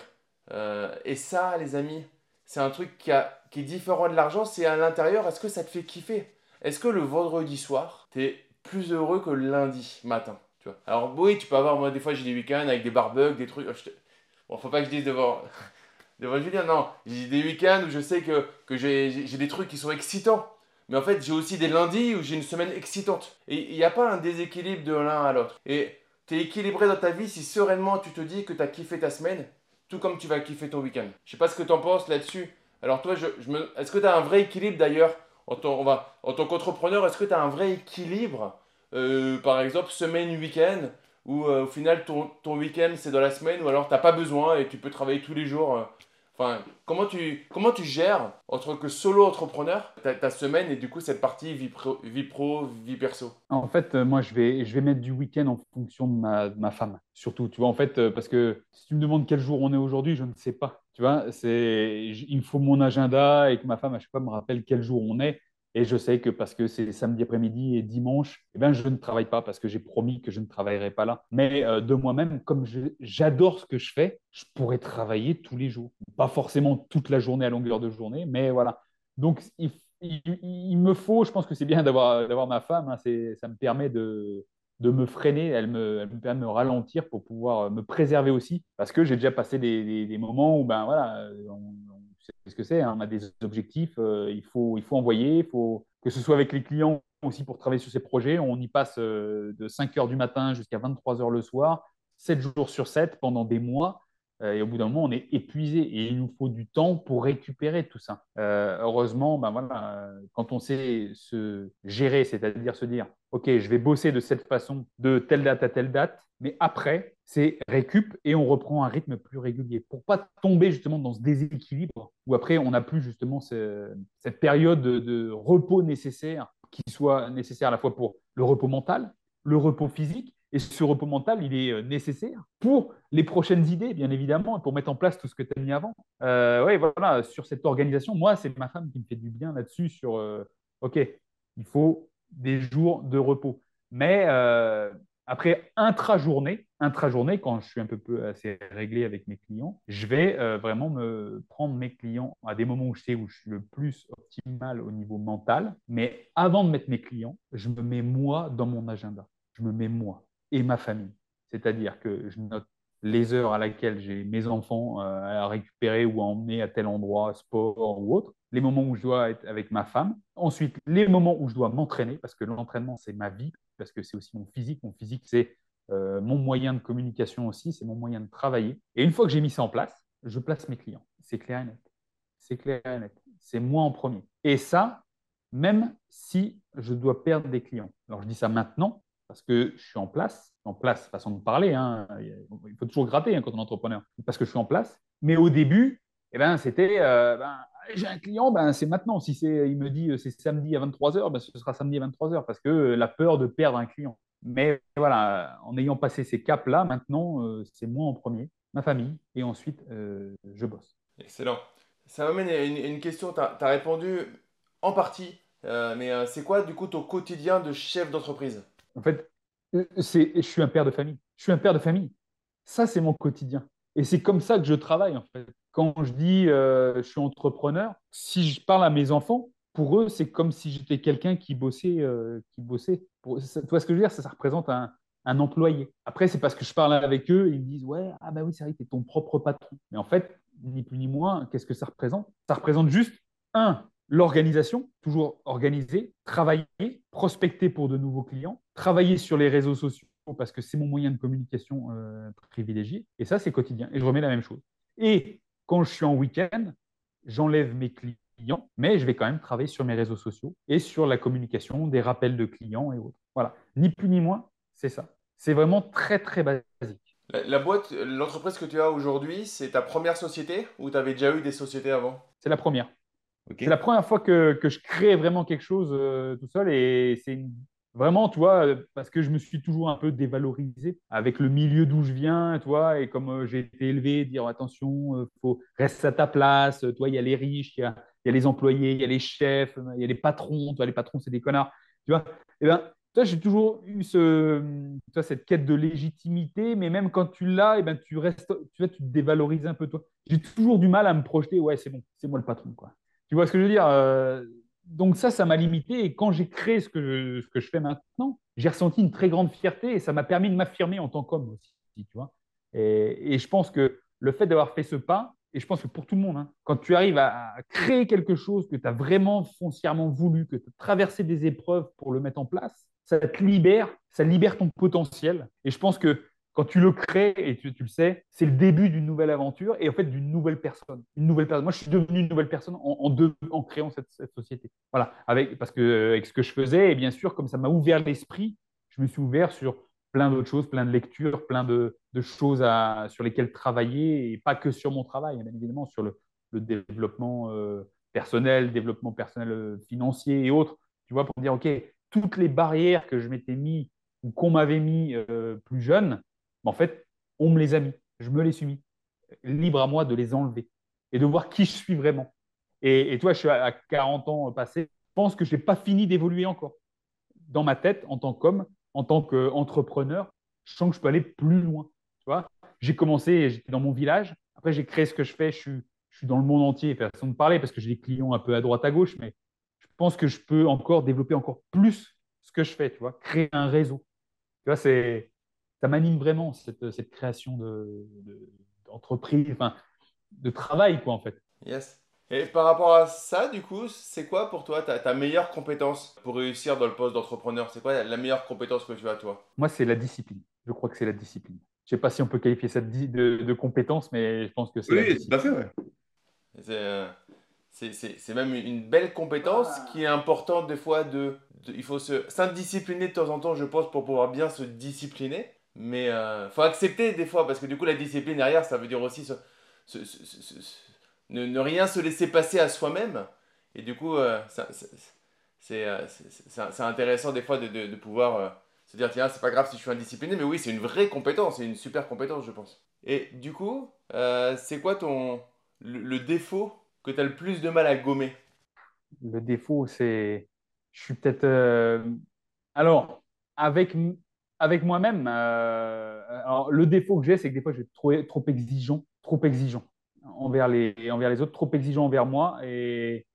Euh, et ça, les amis, c'est un truc qui, est différent de l'argent. C'est à l'intérieur, est-ce que ça te fait kiffer? Est-ce que le vendredi soir, tu es plus heureux que le lundi matin tu vois? Alors oui, tu peux avoir, moi des fois j'ai des week-ends avec des barbecues, des trucs. Je Bon, faut pas que je dise devant, *laughs* devant Julien, non. J'ai des week-ends où je sais que, que j'ai des trucs qui sont excitants. Mais en fait, j'ai aussi des lundis où j'ai une semaine excitante. Et il n'y a pas un déséquilibre de l'un à l'autre. Et tu es équilibré dans ta vie si sereinement tu te dis que tu as kiffé ta semaine, tout comme tu vas kiffer ton week-end. Je sais pas ce que tu en penses là-dessus. Alors toi, je, me... est-ce que tu as un vrai équilibre d'ailleurs en, tant, en tant qu'entrepreneur Est-ce que tu as un vrai équilibre euh, Par exemple, semaine, week-end ou euh, au final ton, week-end c'est dans la semaine ou alors tu n'as pas besoin et tu peux travailler tous les jours euh, comment tu, comment tu gères entre que solo entrepreneur, ta, semaine et du coup cette partie vie pro, vie, pro, perso? En fait, euh, moi, je vais, je vais mettre du week-end en fonction de ma, ma, femme. Surtout, tu vois, en fait, euh, parce que si tu me demandes quel jour on est aujourd'hui, je ne sais pas. Tu vois, c'est, il me faut mon agenda et que ma femme, à chaque fois, me rappelle quel jour on est. Et je sais que parce que c'est samedi après-midi et dimanche, eh ben, je ne travaille pas parce que j'ai promis que je ne travaillerai pas là. Mais euh, de moi-même, comme j'adore ce que je fais, je pourrais travailler tous les jours. Pas forcément toute la journée à longueur de journée, mais voilà. Donc, il, me faut, je pense que c'est bien d'avoir ma femme. Hein, ça me permet de, me freiner, elle me, permet de me ralentir pour pouvoir me préserver aussi. Parce que j'ai déjà passé des, moments où, ben voilà, ce que c'est. Hein. On a des objectifs, euh, il, faut, il faut envoyer, il faut que ce soit avec les clients aussi pour travailler sur ces projets. On y passe euh, de 5 heures du matin jusqu'à 23 heures le soir, 7 jours sur 7 pendant des mois. Euh, et au bout d'un moment, on est épuisé et il nous faut du temps pour récupérer tout ça. heureusement, ben voilà, quand on sait se gérer, c'est-à-dire se dire, OK, je vais bosser de cette façon de telle date à telle date, mais après, c'est récup et on reprend un rythme plus régulier pour pas tomber justement dans ce déséquilibre où après on n'a plus justement cette période de, repos nécessaire qui soit nécessaire à la fois pour le repos mental, le repos physique et ce repos mental, il est euh, nécessaire pour les prochaines idées, bien évidemment, et pour mettre en place tout ce que tu as mis avant. Euh, oui, voilà, sur cette organisation, moi, c'est ma femme qui me fait du bien là-dessus, sur, euh, OK, il faut des jours de repos. Mais euh, après, intra-journée, intra-journée, quand je suis un peu, peu assez réglé avec mes clients, je vais euh, vraiment me prendre mes clients à des moments où je sais où je suis le plus optimal au niveau mental. Mais avant de mettre mes clients, je me mets moi dans mon agenda. Je me mets moi et ma famille. C'est-à-dire que je note les heures à laquelle j'ai mes enfants euh, à récupérer ou à emmener à tel endroit, sport ou autre, les moments où je dois être avec ma femme, ensuite les moments où je dois m'entraîner, parce que l'entraînement, c'est ma vie, parce que c'est aussi mon physique. Mon physique, c'est euh, mon moyen de communication aussi, c'est mon moyen de travailler. Et une fois que j'ai mis ça en place, je place mes clients. C'est clair et net. C'est clair et net. C'est moi en premier. Et ça, même si je dois perdre des clients. Alors je dis ça maintenant parce que je suis en place, en place, façon de parler. Hein. Il faut toujours gratter hein, quand on est entrepreneur, parce que je suis en place. Mais au début, eh ben, c'était euh, ben, j'ai un client, ben, c'est maintenant. Si il me dit c'est samedi à 23h, ben, ce sera samedi à 23h parce que la peur de perdre un client. Mais voilà, en ayant passé ces caps-là, maintenant, euh, c'est moi en premier, ma famille, et ensuite, euh, je bosse. Excellent. Ça m'amène à une, une, question. Tu as, répondu en partie, euh, mais c'est quoi, du coup, ton quotidien de chef d'entreprise? En fait, je suis un père de famille. Je suis un père de famille. Ça, c'est mon quotidien. Et c'est comme ça que je travaille, en fait. Quand je dis je suis entrepreneur, si je parle à mes enfants, pour eux, c'est comme si j'étais quelqu'un qui bossait. Euh, qui bossait. Tu vois ce que je veux dire? Ça, représente un, employé. Après, c'est parce que je parle avec eux et ils me disent Ouais, ah bah oui, c'est vrai, tu es ton propre patron. Mais en fait, ni plus ni moins, qu'est-ce que ça représente? Ça représente juste, un, l'organisation, toujours organisée, travailler, prospecter pour de nouveaux clients, travailler sur les réseaux sociaux parce que c'est mon moyen de communication euh, privilégié. Et ça, c'est quotidien. Et je remets la même chose. Et quand je suis en week-end, j'enlève mes clients mais je vais quand même travailler sur mes réseaux sociaux et sur la communication, des rappels de clients et autres. Voilà, ni plus ni moins, c'est ça. C'est vraiment très, très basique. La, boîte, l'entreprise que tu as aujourd'hui, c'est ta première société ou tu avais déjà eu des sociétés avant? C'est la première. C'est la première fois que, que, je crée vraiment quelque chose euh, tout seul et c'est une Vraiment, tu vois, euh, parce que je me suis toujours un peu dévalorisé avec le milieu d'où je viens, tu vois, et comme euh, j'ai été élevé, dire attention, faut reste à ta place, toi, il y a les riches, il y a, les employés, il y a les chefs, il y a les patrons, toi, les patrons, c'est des connards, tu vois. Et eh ben, toi, j'ai toujours eu ce, toi, cette quête de légitimité, mais même quand tu l'as, et eh ben, tu restes, tu vois, tu te dévalorises un peu toi. J'ai toujours du mal à me projeter, ouais, c'est bon, c'est moi le patron, quoi. Tu vois ce que je veux dire donc ça, ça m'a limité. Et quand j'ai créé ce que, je, que je fais maintenant, j'ai ressenti une très grande fierté et ça m'a permis de m'affirmer en tant qu'homme aussi. Tu vois et, je pense que le fait d'avoir fait ce pas, et je pense que pour tout le monde, hein, quand tu arrives à, créer quelque chose que tu as vraiment foncièrement voulu, que tu as traversé des épreuves pour le mettre en place, ça te libère, ça libère ton potentiel. Et je pense que quand tu le crées, et tu, le sais, c'est le début d'une nouvelle aventure et en fait d'une nouvelle personne. Une nouvelle personne. Moi, je suis devenu une nouvelle personne en, en créant cette, société. Voilà, parce que avec ce que je faisais, et bien sûr, comme ça m'a ouvert l'esprit, je me suis ouvert sur plein d'autres choses, plein de lectures, plein de, choses à, sur lesquelles travailler, et pas que sur mon travail, bien évidemment, sur le, développement euh, personnel, développement personnel euh, financier et autres. Tu vois, pour dire, OK, toutes les barrières que je m'étais mis ou qu'on m'avait mis euh, plus jeune, en fait, on me les a mis, je me les suis mis. Libre à moi de les enlever et de voir qui je suis vraiment. Et, toi, je suis à 40 ans passés, je pense que je n'ai pas fini d'évoluer encore. Dans ma tête, en tant qu'homme, en tant qu'entrepreneur, je sens que je peux aller plus loin. Tu vois j'ai commencé, j'étais dans mon village. Après, j'ai créé ce que je fais. Je suis, je suis dans le monde entier, façon de parler, parce que j'ai des clients un peu à droite, à gauche, mais je pense que je peux encore développer encore plus ce que je fais, tu vois, créer un réseau. Tu vois, c'est, ça m'anime vraiment, cette, cette création d'entreprise, de, enfin, de travail, quoi, en fait. Yes. Et par rapport à ça, du coup, c'est quoi pour toi ta, ta, meilleure compétence pour réussir dans le poste d'entrepreneur? C'est quoi la meilleure compétence que tu as, toi? Moi, c'est la discipline. Je crois que c'est la discipline. Je ne sais pas si on peut qualifier ça de, de, compétence, mais je pense que c'est. Oui, tout à fait, ouais. C'est même une belle compétence ah. qui est importante des fois de, de il faut s'indiscipliner de temps en temps, je pense, pour pouvoir bien se discipliner. Mais il euh, faut accepter des fois, parce que du coup, la discipline derrière, ça veut dire aussi ne, rien se laisser passer à soi-même. Et du coup, euh, euh, c'est intéressant des fois de, de, pouvoir se dire, tiens, c'est pas grave si je suis indiscipliné, mais oui, c'est une vraie compétence, c'est une super compétence, je pense. Et du coup, c'est quoi ton, le, défaut que tu as le plus de mal à gommer? Le défaut, c'est. Je suis peut-être. Alors, avec avec moi-même, euh, le défaut que j'ai, c'est que des fois, je suis trop, trop exigeant, trop exigeant envers les, envers les autres, trop exigeant envers moi. Et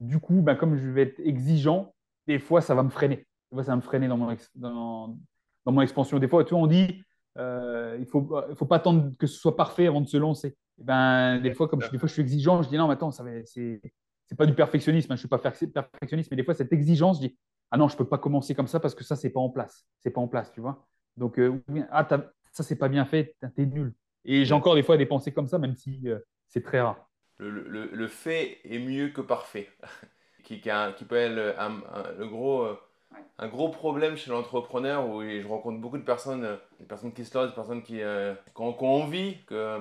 du coup, ben, comme je vais être exigeant, des fois, ça va me freiner. Des fois, ça va me freiner dans mon, dans, dans mon expansion. Des fois, tu vois, on dit, euh, il ne faut, faut pas attendre que ce soit parfait avant de se lancer. Et ben, des fois, comme je, des fois, je suis exigeant, je dis non, mais attends, c'est c'est pas du perfectionnisme, hein, je ne suis pas perfectionniste, mais des fois, cette exigence, je dis ah non, je ne peux pas commencer comme ça parce que ça, c'est pas en place. C'est pas en place, tu vois. Donc, euh, ah, ça, c'est pas bien fait, t'es nul. Et j'ai encore des fois des pensées comme ça, même si euh, c'est très rare. Le, fait est mieux que parfait, *laughs* qui, qui, qui, peut être un, le gros, euh, un gros problème chez l'entrepreneur où je rencontre beaucoup de personnes, des personnes qui se lancent, des personnes qui, qui, ont, envie, que,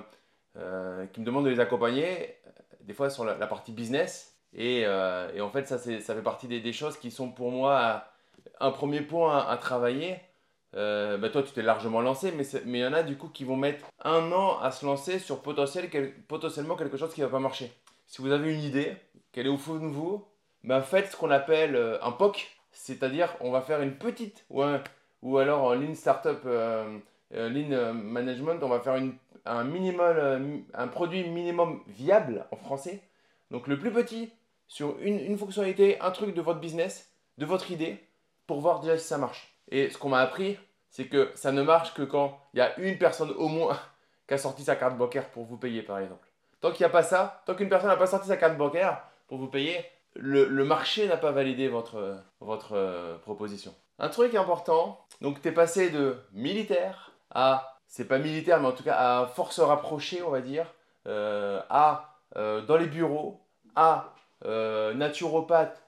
qui me demandent de les accompagner, des fois sur la, partie business. Et, et, en fait, ça, ça fait partie des, des, choses qui sont pour moi un premier point à, travailler. Euh, bah, toi, tu t'es largement lancé, mais il y en a du coup qui vont mettre un an à se lancer sur potentiel, potentiellement quelque chose qui va pas marcher. Si vous avez une idée, qu'elle est au fond de vous, bah, faites ce qu'on appelle euh, un POC, c'est-à-dire on va faire une petite, ou, ou alors en Lean Startup, euh, euh Lean Management, on va faire un, minimum, un produit minimum viable en français. Donc le plus petit sur une, une fonctionnalité, un truc de votre business, de votre idée, pour voir déjà si ça marche. Et ce qu'on m'a appris, c'est que ça ne marche que quand il y a une personne au moins *laughs* qui a sorti sa carte bancaire pour vous payer, par exemple. Tant qu'il n'y a pas ça, tant qu'une personne n'a pas sorti sa carte bancaire pour vous payer, le, marché n'a pas validé votre, euh, proposition. Un truc important, donc tu es passé de militaire à, c'est pas militaire, mais en tout cas à force rapprochée, on va dire, euh, à euh, dans les bureaux, à naturopathe,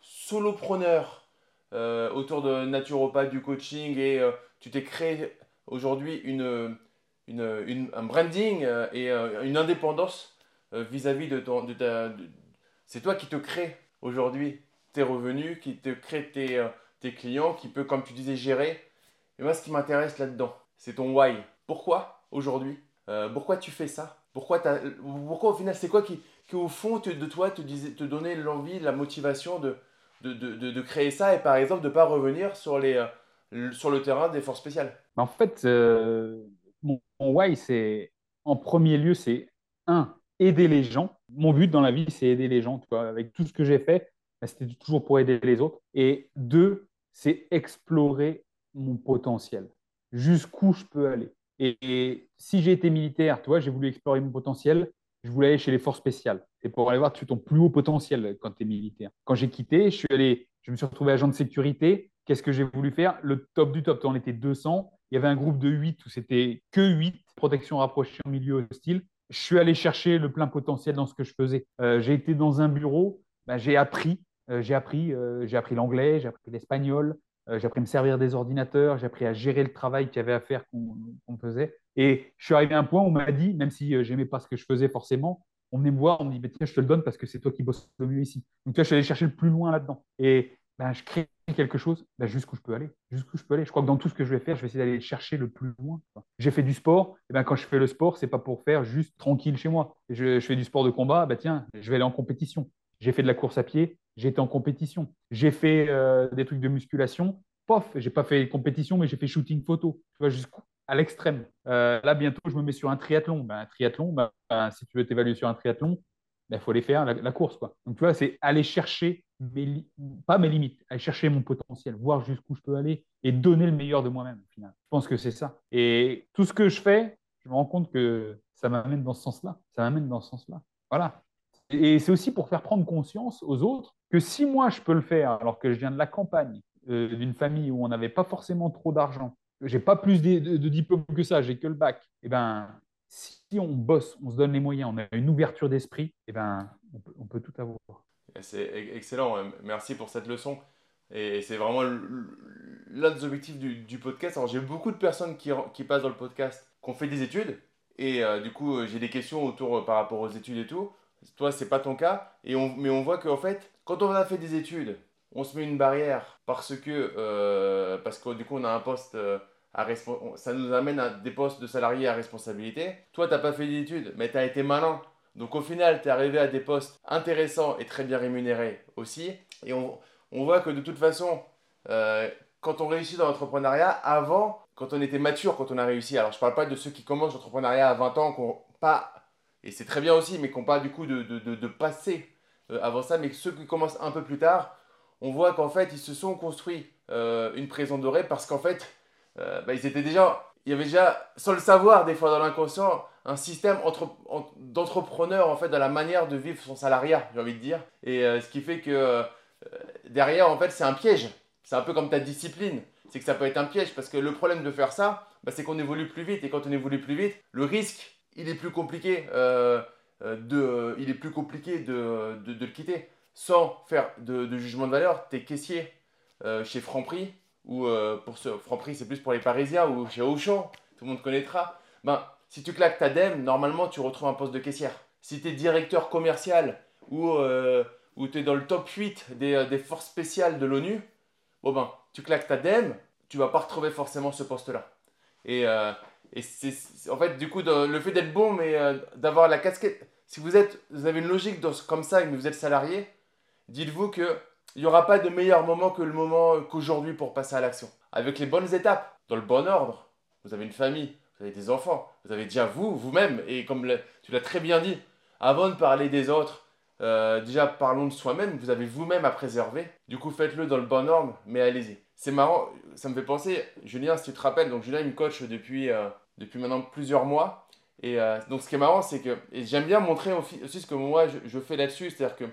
solopreneur, euh, autour de naturopathe, du coaching et euh, tu t'es créé aujourd'hui une, une, un branding euh, et une indépendance vis-à-vis de ton. De ta, c'est toi qui te crée aujourd'hui tes revenus, qui te crée tes, tes clients, qui peut, comme tu disais, gérer. Et moi, ce qui m'intéresse là-dedans, c'est ton why. Pourquoi aujourd'hui Pourquoi tu fais ça? Pourquoi, pourquoi au final, c'est quoi qui, qui au fond de toi te, disait, te donnait l'envie, la motivation de, de, créer ça et par exemple de ne pas revenir sur, les, euh, sur le terrain des forces spéciales En fait, euh, mon, why, c'est en premier lieu, c'est un, aider les gens. Mon but dans la vie, c'est aider les gens. Tu vois, avec tout ce que j'ai fait, bah, c'était toujours pour aider les autres. Et deux, c'est explorer mon potentiel. Jusqu'où je peux aller. Et, et si j'ai été militaire, tu vois, j'ai voulu explorer mon potentiel je voulais aller chez les forces spéciales. C'est pour aller voir ton plus haut potentiel quand tu es militaire. Quand j'ai quitté, je suis allé, je me suis retrouvé agent de sécurité. Qu'est-ce que j'ai voulu faire? Le top du top, on était 200. Il y avait un groupe de 8 où c'était que 8, protection rapprochée en milieu hostile. Je suis allé chercher le plein potentiel dans ce que je faisais. Euh, j'ai été dans un bureau, ben, j'ai appris, euh, j'ai appris, euh, j'ai appris l'anglais, j'ai appris l'espagnol, j'ai appris à me servir des ordinateurs, j'ai appris à gérer le travail qu'il y avait à faire qu'on faisait. Et je suis arrivé à un point où on m'a dit, même si euh, j'aimais pas ce que je faisais forcément, on venait me voir, on me dit, bah, tiens, je te le donne parce que c'est toi qui bosses le mieux ici. Donc là, je suis allé chercher le plus loin là-dedans. Et ben, je crée quelque chose, ben, jusqu'où je peux aller. Jusqu'où je peux aller. Je crois que dans tout ce que je vais faire, je vais essayer d'aller chercher le plus loin. J'ai fait du sport. Et ben, quand je fais le sport, c'est pas pour faire juste tranquille chez moi. Je, fais du sport de combat. Ben, tiens, je vais aller en compétition. J'ai fait de la course à pied. Été en compétition. J'ai fait euh, des trucs de musculation. Pof, j'ai pas fait compétition, mais j'ai fait shooting photo. Tu vois, jusqu'où l'extrême. Euh, là, bientôt, je me mets sur un triathlon. Ben, un triathlon, ben, ben, si tu veux t'évaluer sur un triathlon, il faut aller faire la, course. Quoi. Donc, tu vois, c'est aller chercher, mes, pas mes limites, aller chercher mon potentiel, voir jusqu'où je peux aller et donner le meilleur de moi-même, au. Je pense que c'est ça. Et tout ce que je fais, je me rends compte que ça m'amène dans ce sens-là. Ça m'amène dans ce sens-là. Voilà. Et c'est aussi pour faire prendre conscience aux autres que si moi, je peux le faire, alors que je viens de la campagne, euh, d'une famille où on n'avait pas forcément trop d'argent, j'ai pas plus de, de, diplômes que ça, j'ai que le bac. Et eh ben, si on bosse, on se donne les moyens, on a une ouverture d'esprit, et eh ben, on peut, tout avoir. C'est excellent, merci pour cette leçon. Et c'est vraiment l'un des objectifs du, podcast. Alors, j'ai beaucoup de personnes qui, passent dans le podcast qui ont fait des études. Et euh, du coup, j'ai des questions autour euh, par rapport aux études et tout. Toi, c'est pas ton cas. Et on, mais on voit qu'en fait, quand on a fait des études, on se met une barrière parce que, euh, parce que du coup, on a un poste euh, à ça nous amène à des postes de salariés à responsabilité. Toi, tu n'as pas fait d'études, mais tu as été malin. Donc au final, tu es arrivé à des postes intéressants et très bien rémunérés aussi. Et on, voit que de toute façon, euh, quand on réussit dans l'entrepreneuriat, avant, quand on était mature, quand on a réussi, alors je ne parle pas de ceux qui commencent l'entrepreneuriat à 20 ans, qui pas, et c'est très bien aussi, mais qui n'ont pas du coup de, de, de, passé avant ça, mais ceux qui commencent un peu plus tard, on voit qu'en fait, ils se sont construits euh, une prison dorée parce qu'en fait, euh, bah, ils étaient déjà, il y avait déjà, sans le savoir, des fois dans l'inconscient, un système d'entrepreneur en fait dans la manière de vivre son salariat, j'ai envie de dire. Et euh, ce qui fait que derrière, en fait, c'est un piège. C'est un peu comme ta discipline. c'est que ça peut être un piège. Parce que le problème de faire ça, bah, c'est qu'on évolue plus vite. Et quand on évolue plus vite, le risque, il est plus compliqué, de, il est plus compliqué de, de, le quitter. Sans faire de, jugement de valeur, tu es caissier euh, chez Franprix, ou pour ce Franprix, c'est plus pour les Parisiens, ou chez Auchan, tout le monde connaîtra. Ben, si tu claques ta DEM, normalement, tu retrouves un poste de caissière. Si tu es directeur commercial ou, ou tu es dans le top 8 des, des forces spéciales de l'ONU, bon ben, tu claques ta DEM, tu vas pas retrouver forcément ce poste-là. Et, euh, et c'est, en fait, du coup, le fait d'être bon, mais euh, d'avoir la casquette. Si vous, êtes, vous avez une logique comme ça et vous êtes salarié, dites-vous qu'il n'y aura pas de meilleur moment que le moment qu'aujourd'hui pour passer à l'action. Avec les bonnes étapes, dans le bon ordre. Vous avez une famille, vous avez des enfants, vous avez déjà vous, vous-même, et comme tu l'as très bien dit, avant de parler des autres, euh, déjà parlons de soi-même, vous avez vous-même à préserver. Du coup, faites-le dans le bon ordre, mais allez-y. C'est marrant, ça me fait penser, Julien, si tu te rappelles, donc Julien, il me coach depuis, euh, depuis maintenant plusieurs mois. Et euh, donc, ce qui est marrant, c'est que, j'aime bien montrer aussi ce que moi je, fais là-dessus, c'est-à-dire que,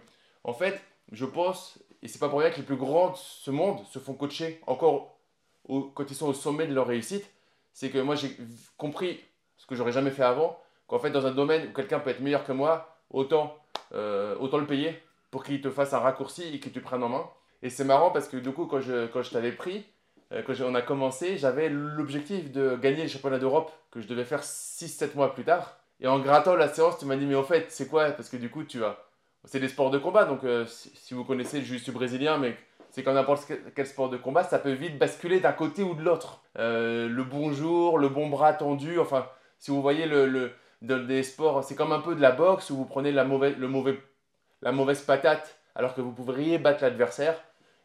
en fait, je pense, et c'est pas pour rien que les plus grands de ce monde se font coacher encore quand ils sont au sommet de leur réussite, c'est que moi j'ai compris ce que j'aurais jamais fait avant, qu'en fait, dans un domaine où quelqu'un peut être meilleur que moi, autant, euh, autant le payer pour qu'il te fasse un raccourci et que tu prennes en main. Et c'est marrant parce que du coup, quand je, quand je t'avais pris, euh, quand on a commencé, j'avais l'objectif de gagner le championnat d'Europe que je devais faire 6-7 mois plus tard. Et en grattant la séance, tu m'as dit, mais au fait, c'est quoi? Parce que du coup, tu as. C'est des sports de combat, donc euh, si, vous connaissez le jiu brésilien, mais c'est comme n'importe quel sport de combat, ça peut vite basculer d'un côté ou de l'autre. Euh, le bonjour, le bon bras tendu, enfin, si vous voyez le, le des sports, c'est comme un peu de la boxe où vous prenez la mauvaise, le mauvais, la mauvaise patate alors que vous pourriez battre l'adversaire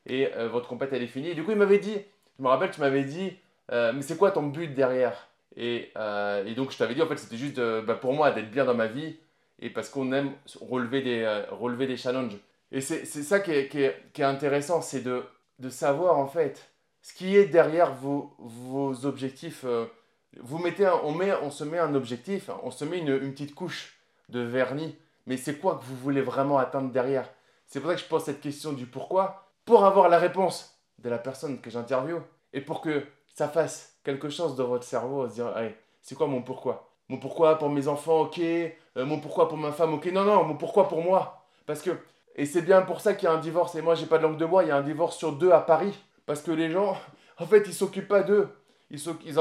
et votre compète elle est finie. Et du coup, il m'avait dit, je me rappelle, tu m'avais dit, euh, mais c'est quoi ton but derrière? Euh, et, donc je t'avais dit, en fait, c'était juste bah, pour moi d'être bien dans ma vie et parce qu'on aime relever des, euh, relever des challenges. Et c'est ça qui est, qui est, qui est intéressant, c'est de, de, savoir en fait ce qui est derrière vos, vos objectifs. vous mettez on, met, on se met un objectif, on se met une, une petite couche de vernis, mais c'est quoi que vous voulez vraiment atteindre derrière? C'est pour ça que je pose cette question du pourquoi, pour avoir la réponse de la personne que j'interviewe et pour que ça fasse quelque chose dans votre cerveau, se dire, c'est quoi mon pourquoi? Mon pourquoi pour mes enfants, ok. Euh, mon pourquoi pour ma femme, ok. Non, non, mon pourquoi pour moi. Parce que, et c'est bien pour ça qu'il y a un divorce. Et moi, j'ai pas de langue de bois, il y a un divorce sur deux à Paris. Parce que les gens, *laughs* en fait, ils s'occupent pas d'eux. Ils, ils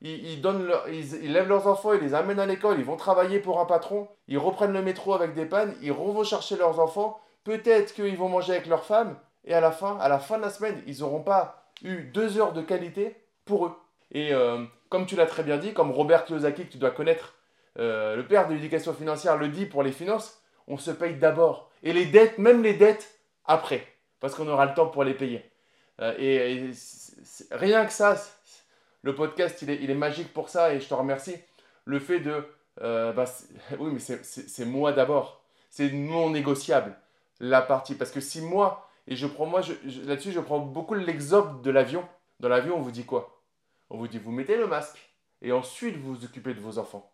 ils, donnent ils, ils, lèvent leurs enfants, ils les amènent à l'école, ils vont travailler pour un patron, ils reprennent le métro avec des pannes, ils vont chercher leurs enfants. Peut-être qu'ils vont manger avec leur femme, et à la fin, à la fin de la semaine, ils n'auront pas eu deux heures de qualité pour eux. Et euh, comme tu l'as très bien dit, comme Robert Kiyosaki, que tu dois connaître, euh, le père de l'éducation financière le dit pour les finances, on se paye d'abord. Et les dettes, même les dettes, après. Parce qu'on aura le temps pour les payer. Euh, et, rien que ça, le podcast, il est, il est, magique pour ça et je te remercie. Le fait de... Bah, *laughs* oui, mais c'est moi d'abord. C'est non négociable, la partie. Parce que si moi, et je prends, moi, là-dessus, je prends beaucoup l'exemple de l'avion. Dans l'avion, on vous dit quoi? On vous dit, vous mettez le masque et ensuite vous vous occupez de vos enfants.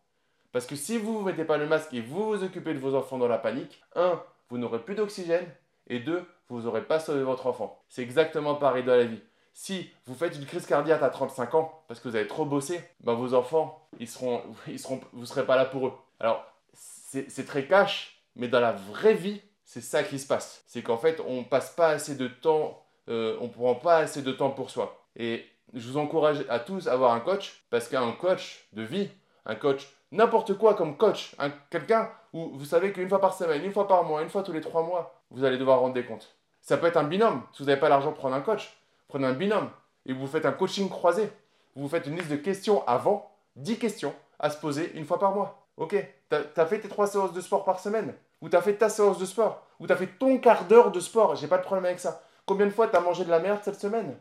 Parce que si vous ne mettez pas le masque et vous vous occupez de vos enfants dans la panique, un, vous n'aurez plus d'oxygène et deux, vous n'aurez pas sauvé votre enfant. C'est exactement pareil dans la vie. Si vous faites une crise cardiaque à 35 ans parce que vous avez trop bossé, ben vos enfants, ils seront, ils seront, vous ne serez pas là pour eux. Alors, c'est très cash, mais dans la vraie vie, c'est ça qui se passe. C'est qu'en fait, on passe pas assez de temps, euh, on prend pas assez de temps pour soi. Et je vous encourage à tous à avoir un coach, parce qu'un coach de vie, un coach n'importe quoi comme coach, quelqu'un où vous savez qu'une fois par semaine, une fois par mois, une fois tous les trois mois, vous allez devoir rendre des comptes. Ça peut être un binôme. Si vous n'avez pas l'argent, prenez un coach. Prenez un binôme et vous faites un coaching croisé. Vous faites une liste de questions avant, 10 questions à se poser une fois par mois. Ok, tu as fait tes trois séances de sport par semaine ou tu as fait ta séance de sport, ou tu as fait ton quart d'heure de sport, j'ai pas de problème avec ça. Combien de fois tu as mangé de la merde cette semaine?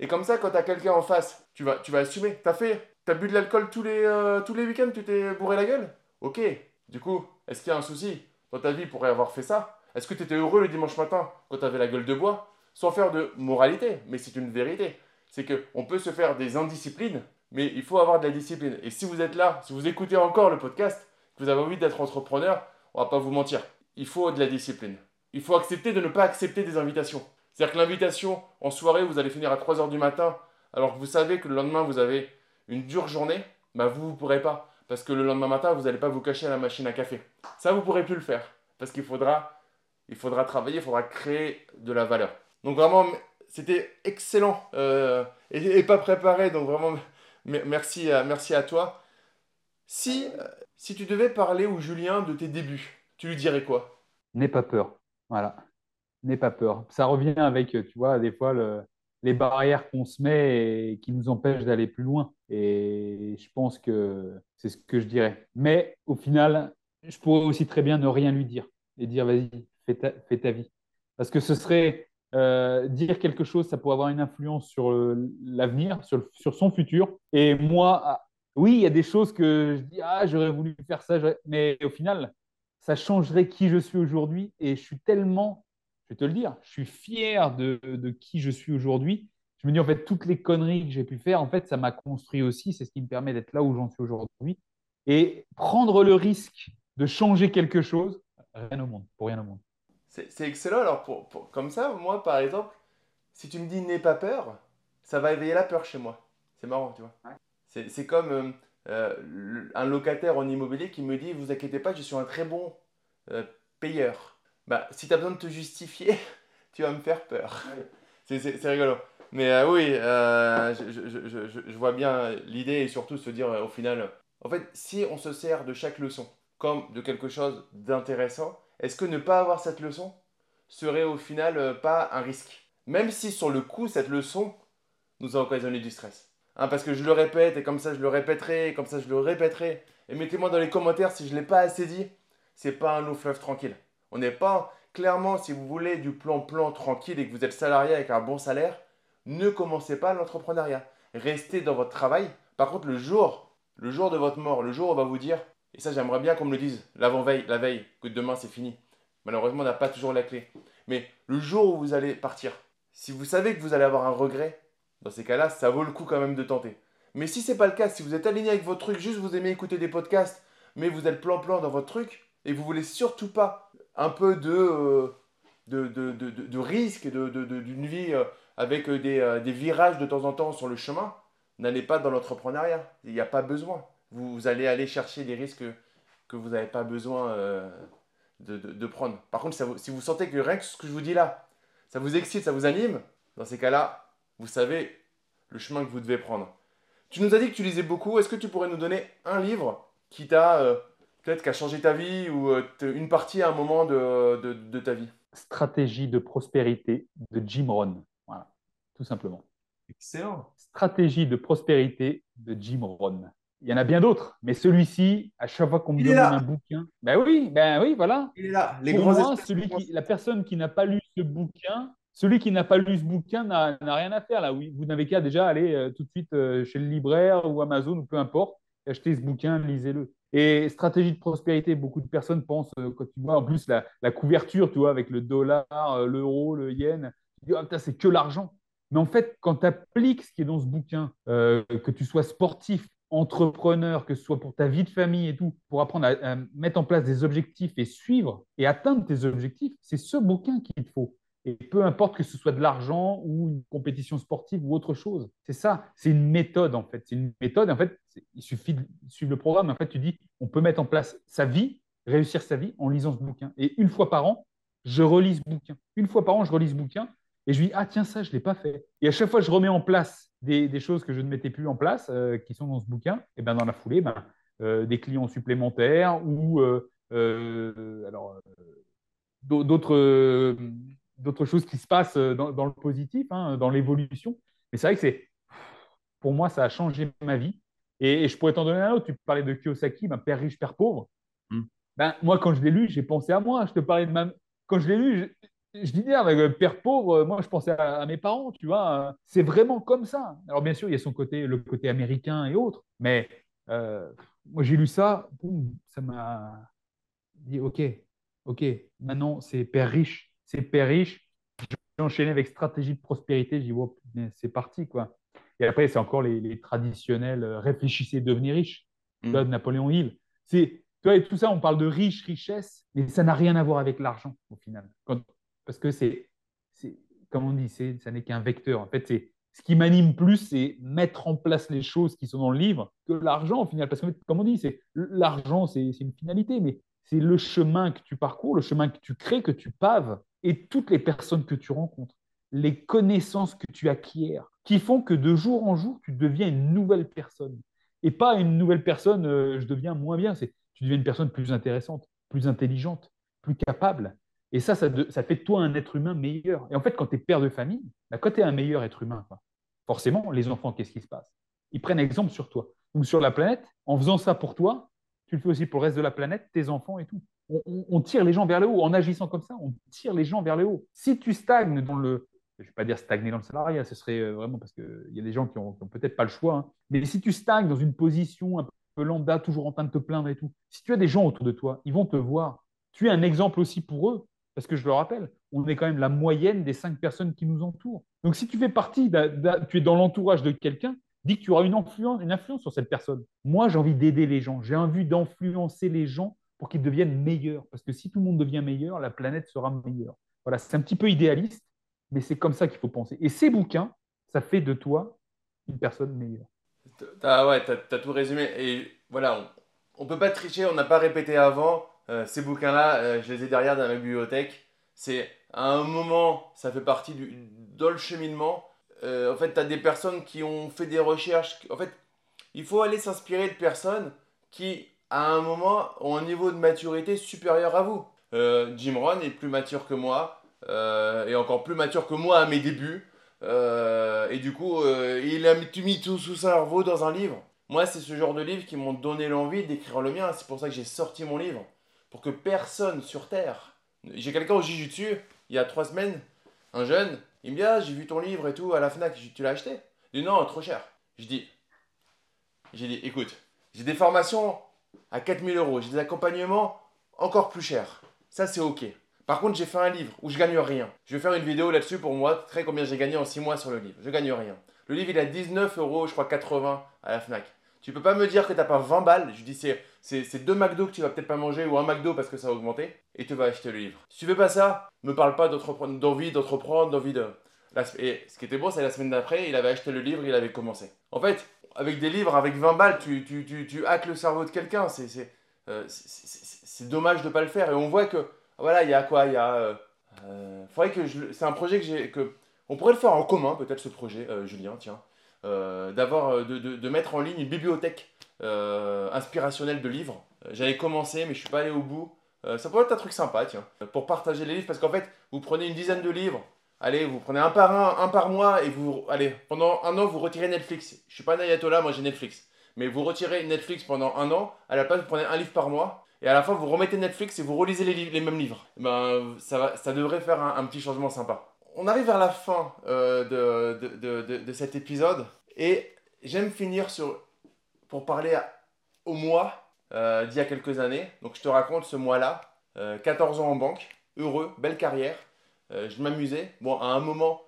Et comme ça, quand tu as quelqu'un en face, tu vas, tu vas assumer. Tu as fait, tu as bu de l'alcool tous les, euh, tous les week-ends, tu t'es bourré la gueule? Ok. Du coup, est-ce qu'il y a un souci dans ta vie pour avoir fait ça? Est-ce que tu étais heureux le dimanche matin quand tu avais la gueule de bois? Sans faire de moralité, mais c'est une vérité. C'est qu'on peut se faire des indisciplines, mais il faut avoir de la discipline. Et si vous êtes là, si vous écoutez encore le podcast, que vous avez envie d'être entrepreneur, on va pas vous mentir, il faut de la discipline. Il faut accepter de ne pas accepter des invitations. C'est-à-dire que l'invitation en soirée, vous allez finir à 3h du matin alors que vous savez que le lendemain vous avez une dure journée, bah vous ne pourrez pas. Parce que le lendemain matin, vous n'allez pas vous cacher à la machine à café. Ça, vous ne pourrez plus le faire. Parce qu'il faudra, il faudra travailler, il faudra créer de la valeur. Donc vraiment, c'était excellent euh, et, pas préparé. Donc vraiment, merci à, merci à toi. Si, si tu devais parler au Julien de tes débuts, tu lui dirais quoi? N'aie pas peur. Voilà. N'aie pas peur. Ça revient avec, tu vois, des fois, le, les barrières qu'on se met et qui nous empêchent d'aller plus loin. Et je pense que c'est ce que je dirais. Mais au final, je pourrais aussi très bien ne rien lui dire et dire vas-y, fais ta, vie. Parce que ce serait euh, dire quelque chose, ça pourrait avoir une influence sur l'avenir, sur, sur, son futur. Et moi, ah, oui, il y a des choses que je dis, ah, j'aurais voulu faire ça, mais au final, ça changerait qui je suis aujourd'hui. Et je suis tellement je vais te le dire, je suis fier de, qui je suis aujourd'hui. Je me dis, en fait, toutes les conneries que j'ai pu faire, en fait, ça m'a construit aussi. C'est ce qui me permet d'être là où j'en suis aujourd'hui. Et prendre le risque de changer quelque chose, rien au monde, pour rien au monde. C'est excellent. Alors, pour, comme ça, moi, par exemple, si tu me dis n'aie pas peur, ça va éveiller la peur chez moi. C'est marrant, tu vois. C'est comme euh, euh, un locataire en immobilier qui me dit, vous inquiétez pas, je suis un très bon euh, payeur bah, si tu as besoin de te justifier, *laughs* tu vas me faire peur. C'est rigolo. Mais euh, oui, euh, je, je, je, je, vois bien l'idée et surtout se dire euh, au final, en fait, si on se sert de chaque leçon comme de quelque chose d'intéressant, est-ce que ne pas avoir cette leçon serait au final pas un risque? Même si sur le coup, cette leçon nous a occasionné du stress. Hein, parce que je le répète et comme ça je le répéterai, et comme ça je le répéterai. Et mettez-moi dans les commentaires si je ne l'ai pas assez dit, c'est pas un long fleuve tranquille. On n'est pas, clairement, si vous voulez du plan-plan tranquille et que vous êtes salarié avec un bon salaire, ne commencez pas l'entrepreneuriat. Restez dans votre travail. Par contre, le jour, le jour de votre mort, le jour où on va vous dire, et ça j'aimerais bien qu'on me le dise, l'avant-veille, la veille, que demain c'est fini. Malheureusement, on n'a pas toujours la clé. Mais le jour où vous allez partir, si vous savez que vous allez avoir un regret, dans ces cas-là, ça vaut le coup quand même de tenter. Mais si c'est pas le cas, si vous êtes aligné avec votre truc, juste vous aimez écouter des podcasts, mais vous êtes plan-plan dans votre truc, et vous voulez surtout pas un peu de, euh, de, de, de, risque d'une vie euh, avec euh, des, des, virages de temps en temps sur le chemin, n'allez pas dans l'entrepreneuriat. Il n'y a pas besoin. Vous, allez aller chercher des risques que vous n'avez pas besoin de, prendre. Par contre, si vous sentez que rien que ce que je vous dis là, ça vous excite, ça vous anime, dans ces cas-là, vous savez le chemin que vous devez prendre. Tu nous as dit que tu lisais beaucoup. Est-ce que tu pourrais nous donner un livre qui t'a peut-être qui a changé ta vie ou euh, une partie à un moment de, de, ta vie Stratégie de prospérité de Jim Rohn. Voilà, tout simplement. Excellent. Stratégie de prospérité de Jim Rohn. Il y en a bien d'autres, mais celui-ci, à chaque fois qu'on me demande un bouquin, ben oui, ben oui, voilà. Il est là. Les Pour moi, celui qui, la personne qui n'a pas lu ce bouquin, celui qui n'a pas lu ce bouquin n'a rien à faire là. Oui, vous n'avez qu'à déjà aller euh, tout de suite euh, chez le libraire ou Amazon ou peu importe, acheter ce bouquin, lisez-le. Et stratégie de prospérité, beaucoup de personnes pensent, euh, quand tu vois en plus la, couverture, tu vois, avec le dollar, euh, l'euro, le yen, tu dis, oh, c'est que l'argent. Mais en fait, quand tu appliques ce qui est dans ce bouquin, euh, que tu sois sportif, entrepreneur, que ce soit pour ta vie de famille et tout, pour apprendre à mettre en place des objectifs et suivre et atteindre tes objectifs, c'est ce bouquin qu'il te faut. Et peu importe que ce soit de l'argent ou une compétition sportive ou autre chose. C'est ça, c'est une méthode en fait. C'est une méthode. En fait, il suffit de suivre le programme. En fait, tu dis, on peut mettre en place sa vie, réussir sa vie en lisant ce bouquin. Et une fois par an, je relis ce bouquin. Une fois par an, je relis ce bouquin et je dis, ah tiens, ça, je ne l'ai pas fait. Et à chaque fois, je remets en place des, choses que je ne mettais plus en place, euh, qui sont dans ce bouquin. Et ben dans la foulée, ben, euh, des clients supplémentaires ou euh, alors d'autres d'autres choses qui se passent euh, dans, le positif, hein, dans l'évolution. Mais c'est vrai que c'est, pour moi, ça a changé ma vie. Et, je pourrais t'en donner un autre. Tu parlais de Kiyosaki, ben, Père riche, Père pauvre. Hmm. Ben, moi, quand je l'ai lu, j'ai pensé à moi. Je te parlais de ma... Quand je l'ai lu, je, je disais avec euh, Père pauvre, moi, je pensais à, mes parents, tu vois. C'est vraiment comme ça. Alors, bien sûr, il y a son côté, le côté américain et autres. Mais euh, moi, j'ai lu ça, ça m'a dit, OK, OK, maintenant, c'est Père riche, c'est père riche. J'ai enchaîné avec stratégie de prospérité. J'ai dit, c'est parti, quoi. Et après, c'est encore les, traditionnels euh, réfléchissez, devenez riche. Mm. de Napoléon Hill. C'est, vois, tout ça, on parle de riche, richesse, mais ça n'a rien à voir avec l'argent, au final. parce que c'est, comme on dit, ça n'est qu'un vecteur. En fait, ce qui m'anime plus, c'est mettre en place les choses qui sont dans le livre que l'argent au final. Parce que, comme on dit, c'est l'argent, c'est une finalité, mais c'est le chemin que tu parcours, le chemin que tu crées, que tu paves, et toutes les personnes que tu rencontres, les connaissances que tu acquiers, qui font que de jour en jour, tu deviens une nouvelle personne. Et pas une nouvelle personne, euh, je deviens moins bien, c'est tu deviens une personne plus intéressante, plus intelligente, plus capable. Et ça, ça, fait de toi un être humain meilleur. Et en fait, quand tu es père de famille, bah, quand tu es un meilleur être humain, forcément, les enfants, qu'est-ce qui se passe? Ils prennent exemple sur toi. ou sur la planète, en faisant ça pour toi, tu le fais aussi pour le reste de la planète, tes enfants et tout. On, tire les gens vers le haut. En agissant comme ça, on tire les gens vers le haut. Si tu stagnes dans le. Je ne vais pas dire stagner dans le salariat, ce serait euh, vraiment parce qu'il y a des gens qui n'ont peut-être pas le choix. Hein. Mais si tu stagnes dans une position un peu lambda, toujours en train de te plaindre et tout, si tu as des gens autour de toi, ils vont te voir. Tu es un exemple aussi pour eux. Parce que je le rappelle, on est quand même la moyenne des cinq personnes qui nous entourent. Donc si tu fais partie, tu es dans l'entourage de quelqu'un, dis que tu auras une influence, une influence sur cette personne. Moi, j'ai envie d'aider les gens. J'ai envie d'influencer les gens pour qu'ils deviennent meilleurs. Parce que si tout le monde devient meilleur, la planète sera meilleure. Voilà, c'est un petit peu idéaliste, mais c'est comme ça qu'il faut penser. Et ces bouquins, ça fait de toi une personne meilleure. Ah ouais, tu as, tout résumé. Et voilà, on ne peut pas tricher, on n'a pas répété avant. Euh, ces bouquins-là, euh, je les ai derrière dans ma bibliothèque. C'est à un moment, ça fait partie du, dans le cheminement. Euh, en fait, tu as des personnes qui ont fait des recherches. En fait, il faut aller s'inspirer de personnes qui, à un moment, ont un niveau de maturité supérieur à vous. Jim Rohn est plus mature que moi, et encore plus mature que moi à mes débuts. et du coup, il a mis tout sous cerveau dans un livre. Moi, c'est ce genre de livre qui m'ont donné l'envie d'écrire le mien. C'est pour ça que j'ai sorti mon livre pour que personne sur Terre. J'ai quelqu'un au Jujutsu, il y a trois semaines, un jeune, il me dit Ah, j'ai vu ton livre et tout à la Fnac, tu l'as acheté? Il dit Non, trop cher. Je dis J'ai dit Écoute, j'ai des formations à 4000 euros, j'ai des accompagnements encore plus chers. Ça, c'est ok. Par contre, j'ai fait un livre où je gagne rien. Je vais faire une vidéo là-dessus pour moi, très combien j'ai gagné en 6 mois sur le livre. Je gagne rien. Le livre, il a 19 euros, je crois 80 à la Fnac. Tu peux pas me dire que t'as pas 20 balles. Je dis, c'est, deux McDo que tu vas peut-être pas manger ou un McDo parce que ça a augmenté et tu vas acheter le livre. Si tu veux pas ça, me parle pas d'envie d'entreprendre, d'envie de. Et ce qui était bon, c'est la semaine d'après, il avait acheté le livre, il avait commencé. En fait, avec des livres, avec 20 balles, tu, tu, tu, tu hackes le cerveau de quelqu'un. C'est, c'est, euh, c'est, dommage de pas le faire. Et on voit que, voilà, il y a quoi? Il y a. Euh, euh, faudrait que je, c'est un projet que j'ai. Que, on pourrait le faire en commun, peut-être ce projet, Julien, tiens. Euh, d'avoir euh, de, de, mettre en ligne une bibliothèque euh, inspirationnelle de livres. J'avais commencé, mais je suis pas allé au bout. ça pourrait être un truc sympa, tiens, pour partager les livres, parce qu'en fait, vous prenez une dizaine de livres, allez, vous prenez un par un, un par mois, et vous, allez, pendant un an, vous retirez Netflix. Je suis pas un ayatollah, moi j'ai Netflix. Mais vous retirez Netflix pendant un an, à la place, vous prenez un livre par mois, et à la fin, vous remettez Netflix et vous relisez les, mêmes livres. Eh ben, ça, va, ça devrait faire un petit changement sympa on arrive vers la fin euh, de, cet épisode et j'aime finir sur, pour parler au mois euh, d'il y a quelques années. Donc je te raconte ce mois-là, 14 euh, ans en banque, heureux, belle carrière, je m'amusais. Bon, à un moment,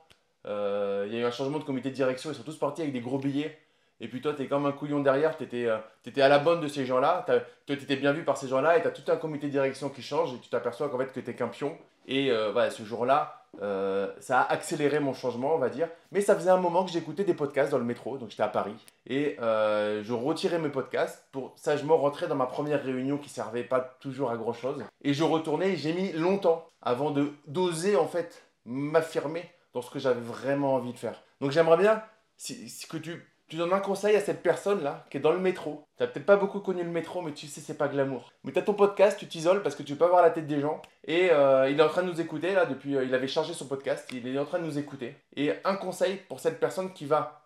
il y a eu un changement de comité de direction, ils sont tous partis avec des gros billets. Et puis toi, tu es comme un couillon derrière, tu étais, étais, à la bonne de ces gens-là, toi, tu étais bien vu par ces gens-là, et tu as tout un comité de direction qui change, et tu t'aperçois qu'en fait, que tu qu'un pion. Et voilà, ce jour-là, euh, ça a accéléré mon changement, on va dire. Mais ça faisait un moment que j'écoutais des podcasts dans le métro, donc j'étais à Paris. Et euh, je retirais mes podcasts pour sagement rentrer dans ma première réunion qui servait pas toujours à grand chose. Et je retournais, j'ai mis longtemps avant de d'oser en fait m'affirmer dans ce que j'avais vraiment envie de faire. Donc j'aimerais bien si, que tu tu donnes un conseil à cette personne-là qui est dans le métro. Tu peut-être pas beaucoup connu le métro, mais tu sais, c'est pas glamour. Mais tu as ton podcast, tu t'isoles parce que tu peux pas voir la tête des gens. Et euh, il est en train de nous écouter, là, depuis. Euh, il avait chargé son podcast, il est en train de nous écouter. Et un conseil pour cette personne qui va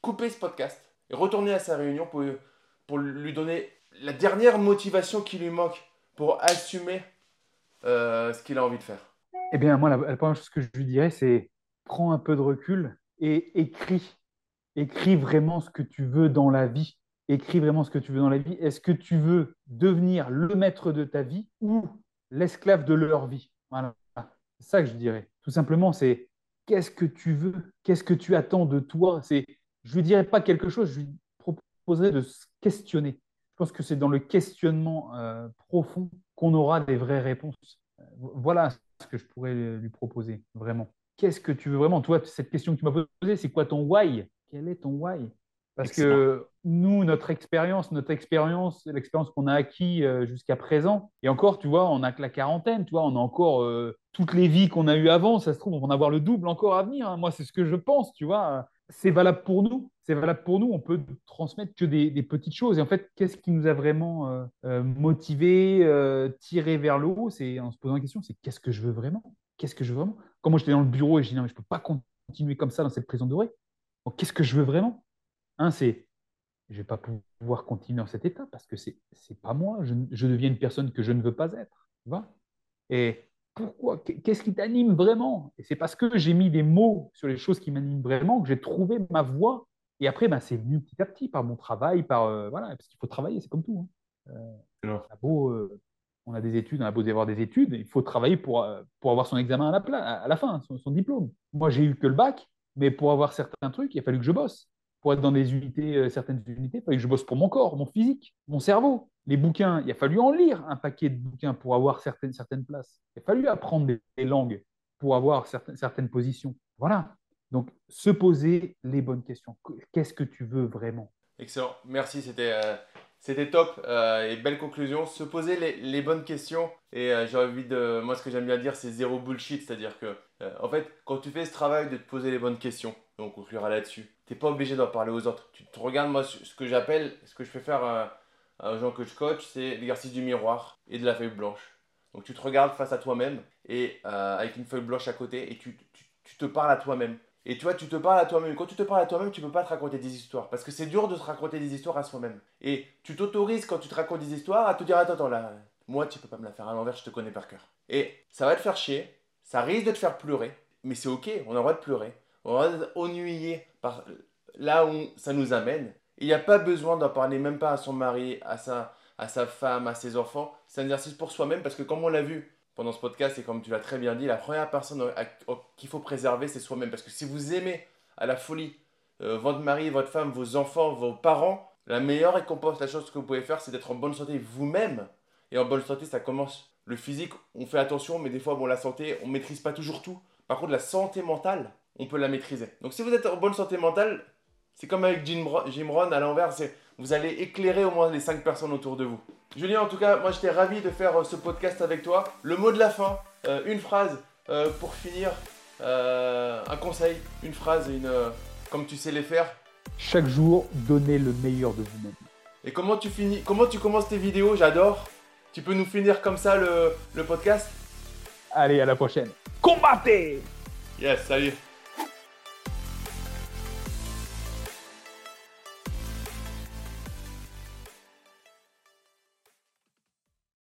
couper ce podcast et retourner à sa réunion pour, pour lui donner la dernière motivation qui lui manque pour assumer euh, ce qu'il a envie de faire. Eh bien, moi, la, la première chose que je lui dirais, c'est prends un peu de recul et écris écris vraiment ce que tu veux dans la vie. Écris vraiment ce que tu veux dans la vie. Est-ce que tu veux devenir le maître de ta vie ou l'esclave de leur vie? Voilà. C'est ça que je dirais. Tout simplement, c'est qu'est-ce que tu veux? Qu'est-ce que tu attends de toi? C'est, Je ne dirais pas quelque chose, je lui proposerais de se questionner. Je pense que c'est dans le questionnement euh, profond qu'on aura des vraies réponses. Euh, voilà ce que je pourrais lui proposer, vraiment. qu'est-ce que tu veux vraiment? Toi, cette question que tu m'as posée, c'est quoi ton why? Quel est ton why? Parce que nous, notre expérience, notre expérience, l'expérience qu'on a acquis euh, jusqu'à présent, et encore, tu vois, on a que la quarantaine, tu vois, on a encore euh, toutes les vies qu'on a eues avant, ça se trouve, on va en avoir le double encore à venir. Hein. Moi, c'est ce que je pense, tu vois. C'est valable pour nous. C'est valable pour nous. On peut transmettre que des, petites choses. Et en fait, qu'est-ce qui nous a vraiment euh, euh motivé, tiré vers le haut? C'est en se posant la question, c'est qu'est-ce que je veux vraiment? Qu'est-ce que je veux vraiment? Quand moi j'étais dans le bureau et je dis non, mais je peux pas continuer comme ça dans cette prison dorée. Qu'est-ce que je veux vraiment? Un, c'est je vais pas pouvoir continuer dans cet état parce que c'est c'est pas moi. Je, je, deviens une personne que je ne veux pas être. Tu vois? Et pourquoi? Qu'est-ce qui t'anime vraiment? Et c'est parce que j'ai mis des mots sur les choses qui m'animent vraiment que j'ai trouvé ma voie. Et après, ben, c'est venu petit à petit par mon travail, par euh, voilà, parce qu'il faut travailler, c'est comme tout. Hein. Euh, on, a beau, euh, on a des études, on a beau avoir des études, il faut travailler pour, pour avoir son examen à la, à la fin, son, son diplôme. Moi, j'ai eu que le bac, mais pour avoir certains trucs, il a fallu que je bosse pour être dans des unités, euh, certaines unités, il fallait que je bosse pour mon corps, mon physique, mon cerveau. Les bouquins, il a fallu en lire un paquet de bouquins pour avoir certaines, certaines places. Il a fallu apprendre des, langues pour avoir certaines, certaines positions. Voilà. Donc, se poser les bonnes questions. Qu'est-ce que tu veux vraiment? Excellent. Merci. C'était euh, c'était top euh, et belle conclusion. Se poser les, bonnes questions. Et j'ai envie de. Moi, ce que j'aime bien dire, c'est zéro bullshit. C'est-à-dire que, en fait, quand tu fais ce travail de te poser les bonnes questions, on conclura là-dessus tu pas obligé d'en parler aux autres. Tu te regardes, moi, ce que j'appelle, ce que je fais faire à, aux gens que je coach, c'est l'exercice du miroir et de la feuille blanche. Donc tu te regardes face à toi-même et euh, avec une feuille blanche à côté et tu, tu, te parles à toi-même. Et tu vois, tu te parles à toi-même. Quand tu te parles à toi-même, tu peux pas te raconter des histoires. Parce que c'est dur de se raconter des histoires à soi-même. Et tu t'autorises quand tu te racontes des histoires à te dire Attends, attends, là, moi, tu peux pas me la faire à l'envers, je te connais par cœur. Et ça va te faire chier, ça risque de te faire pleurer, mais c'est ok, on a le droit de pleurer. On a le droit d'ennuyer par là où ça nous amène. Il n'y a pas besoin d'en parler même pas à son mari, à sa, à sa femme, à ses enfants. C'est un exercice pour soi-même parce que comme on l'a vu pendant ce podcast et comme tu l'as très bien dit, la première personne qu'il faut préserver, c'est soi-même. Parce que si vous aimez à la folie euh, votre mari, votre femme, vos enfants, vos parents, la meilleure récompense, la chose que vous pouvez faire, c'est d'être en bonne santé vous-même. Et en bonne santé, ça commence. Le physique, on fait attention, mais des fois, bon, la santé, on maîtrise pas toujours tout. Par contre, la santé mentale, on peut la maîtriser. Donc si vous êtes en bonne santé mentale, c'est comme avec Jim, Ron à l'envers, vous allez éclairer au moins les 5 personnes autour de vous. Julien, en tout cas, moi j'étais ravi de faire euh, ce podcast avec toi. Le mot de la fin, euh, une phrase euh, pour finir, un conseil, une phrase, une, comme tu sais les faire. Chaque jour, donnez le meilleur de vous-même. Et comment tu finis, comment tu commences tes vidéos J'adore. Tu peux nous finir comme ça le, le podcast? Allez, à la prochaine. Combattez Yes, salut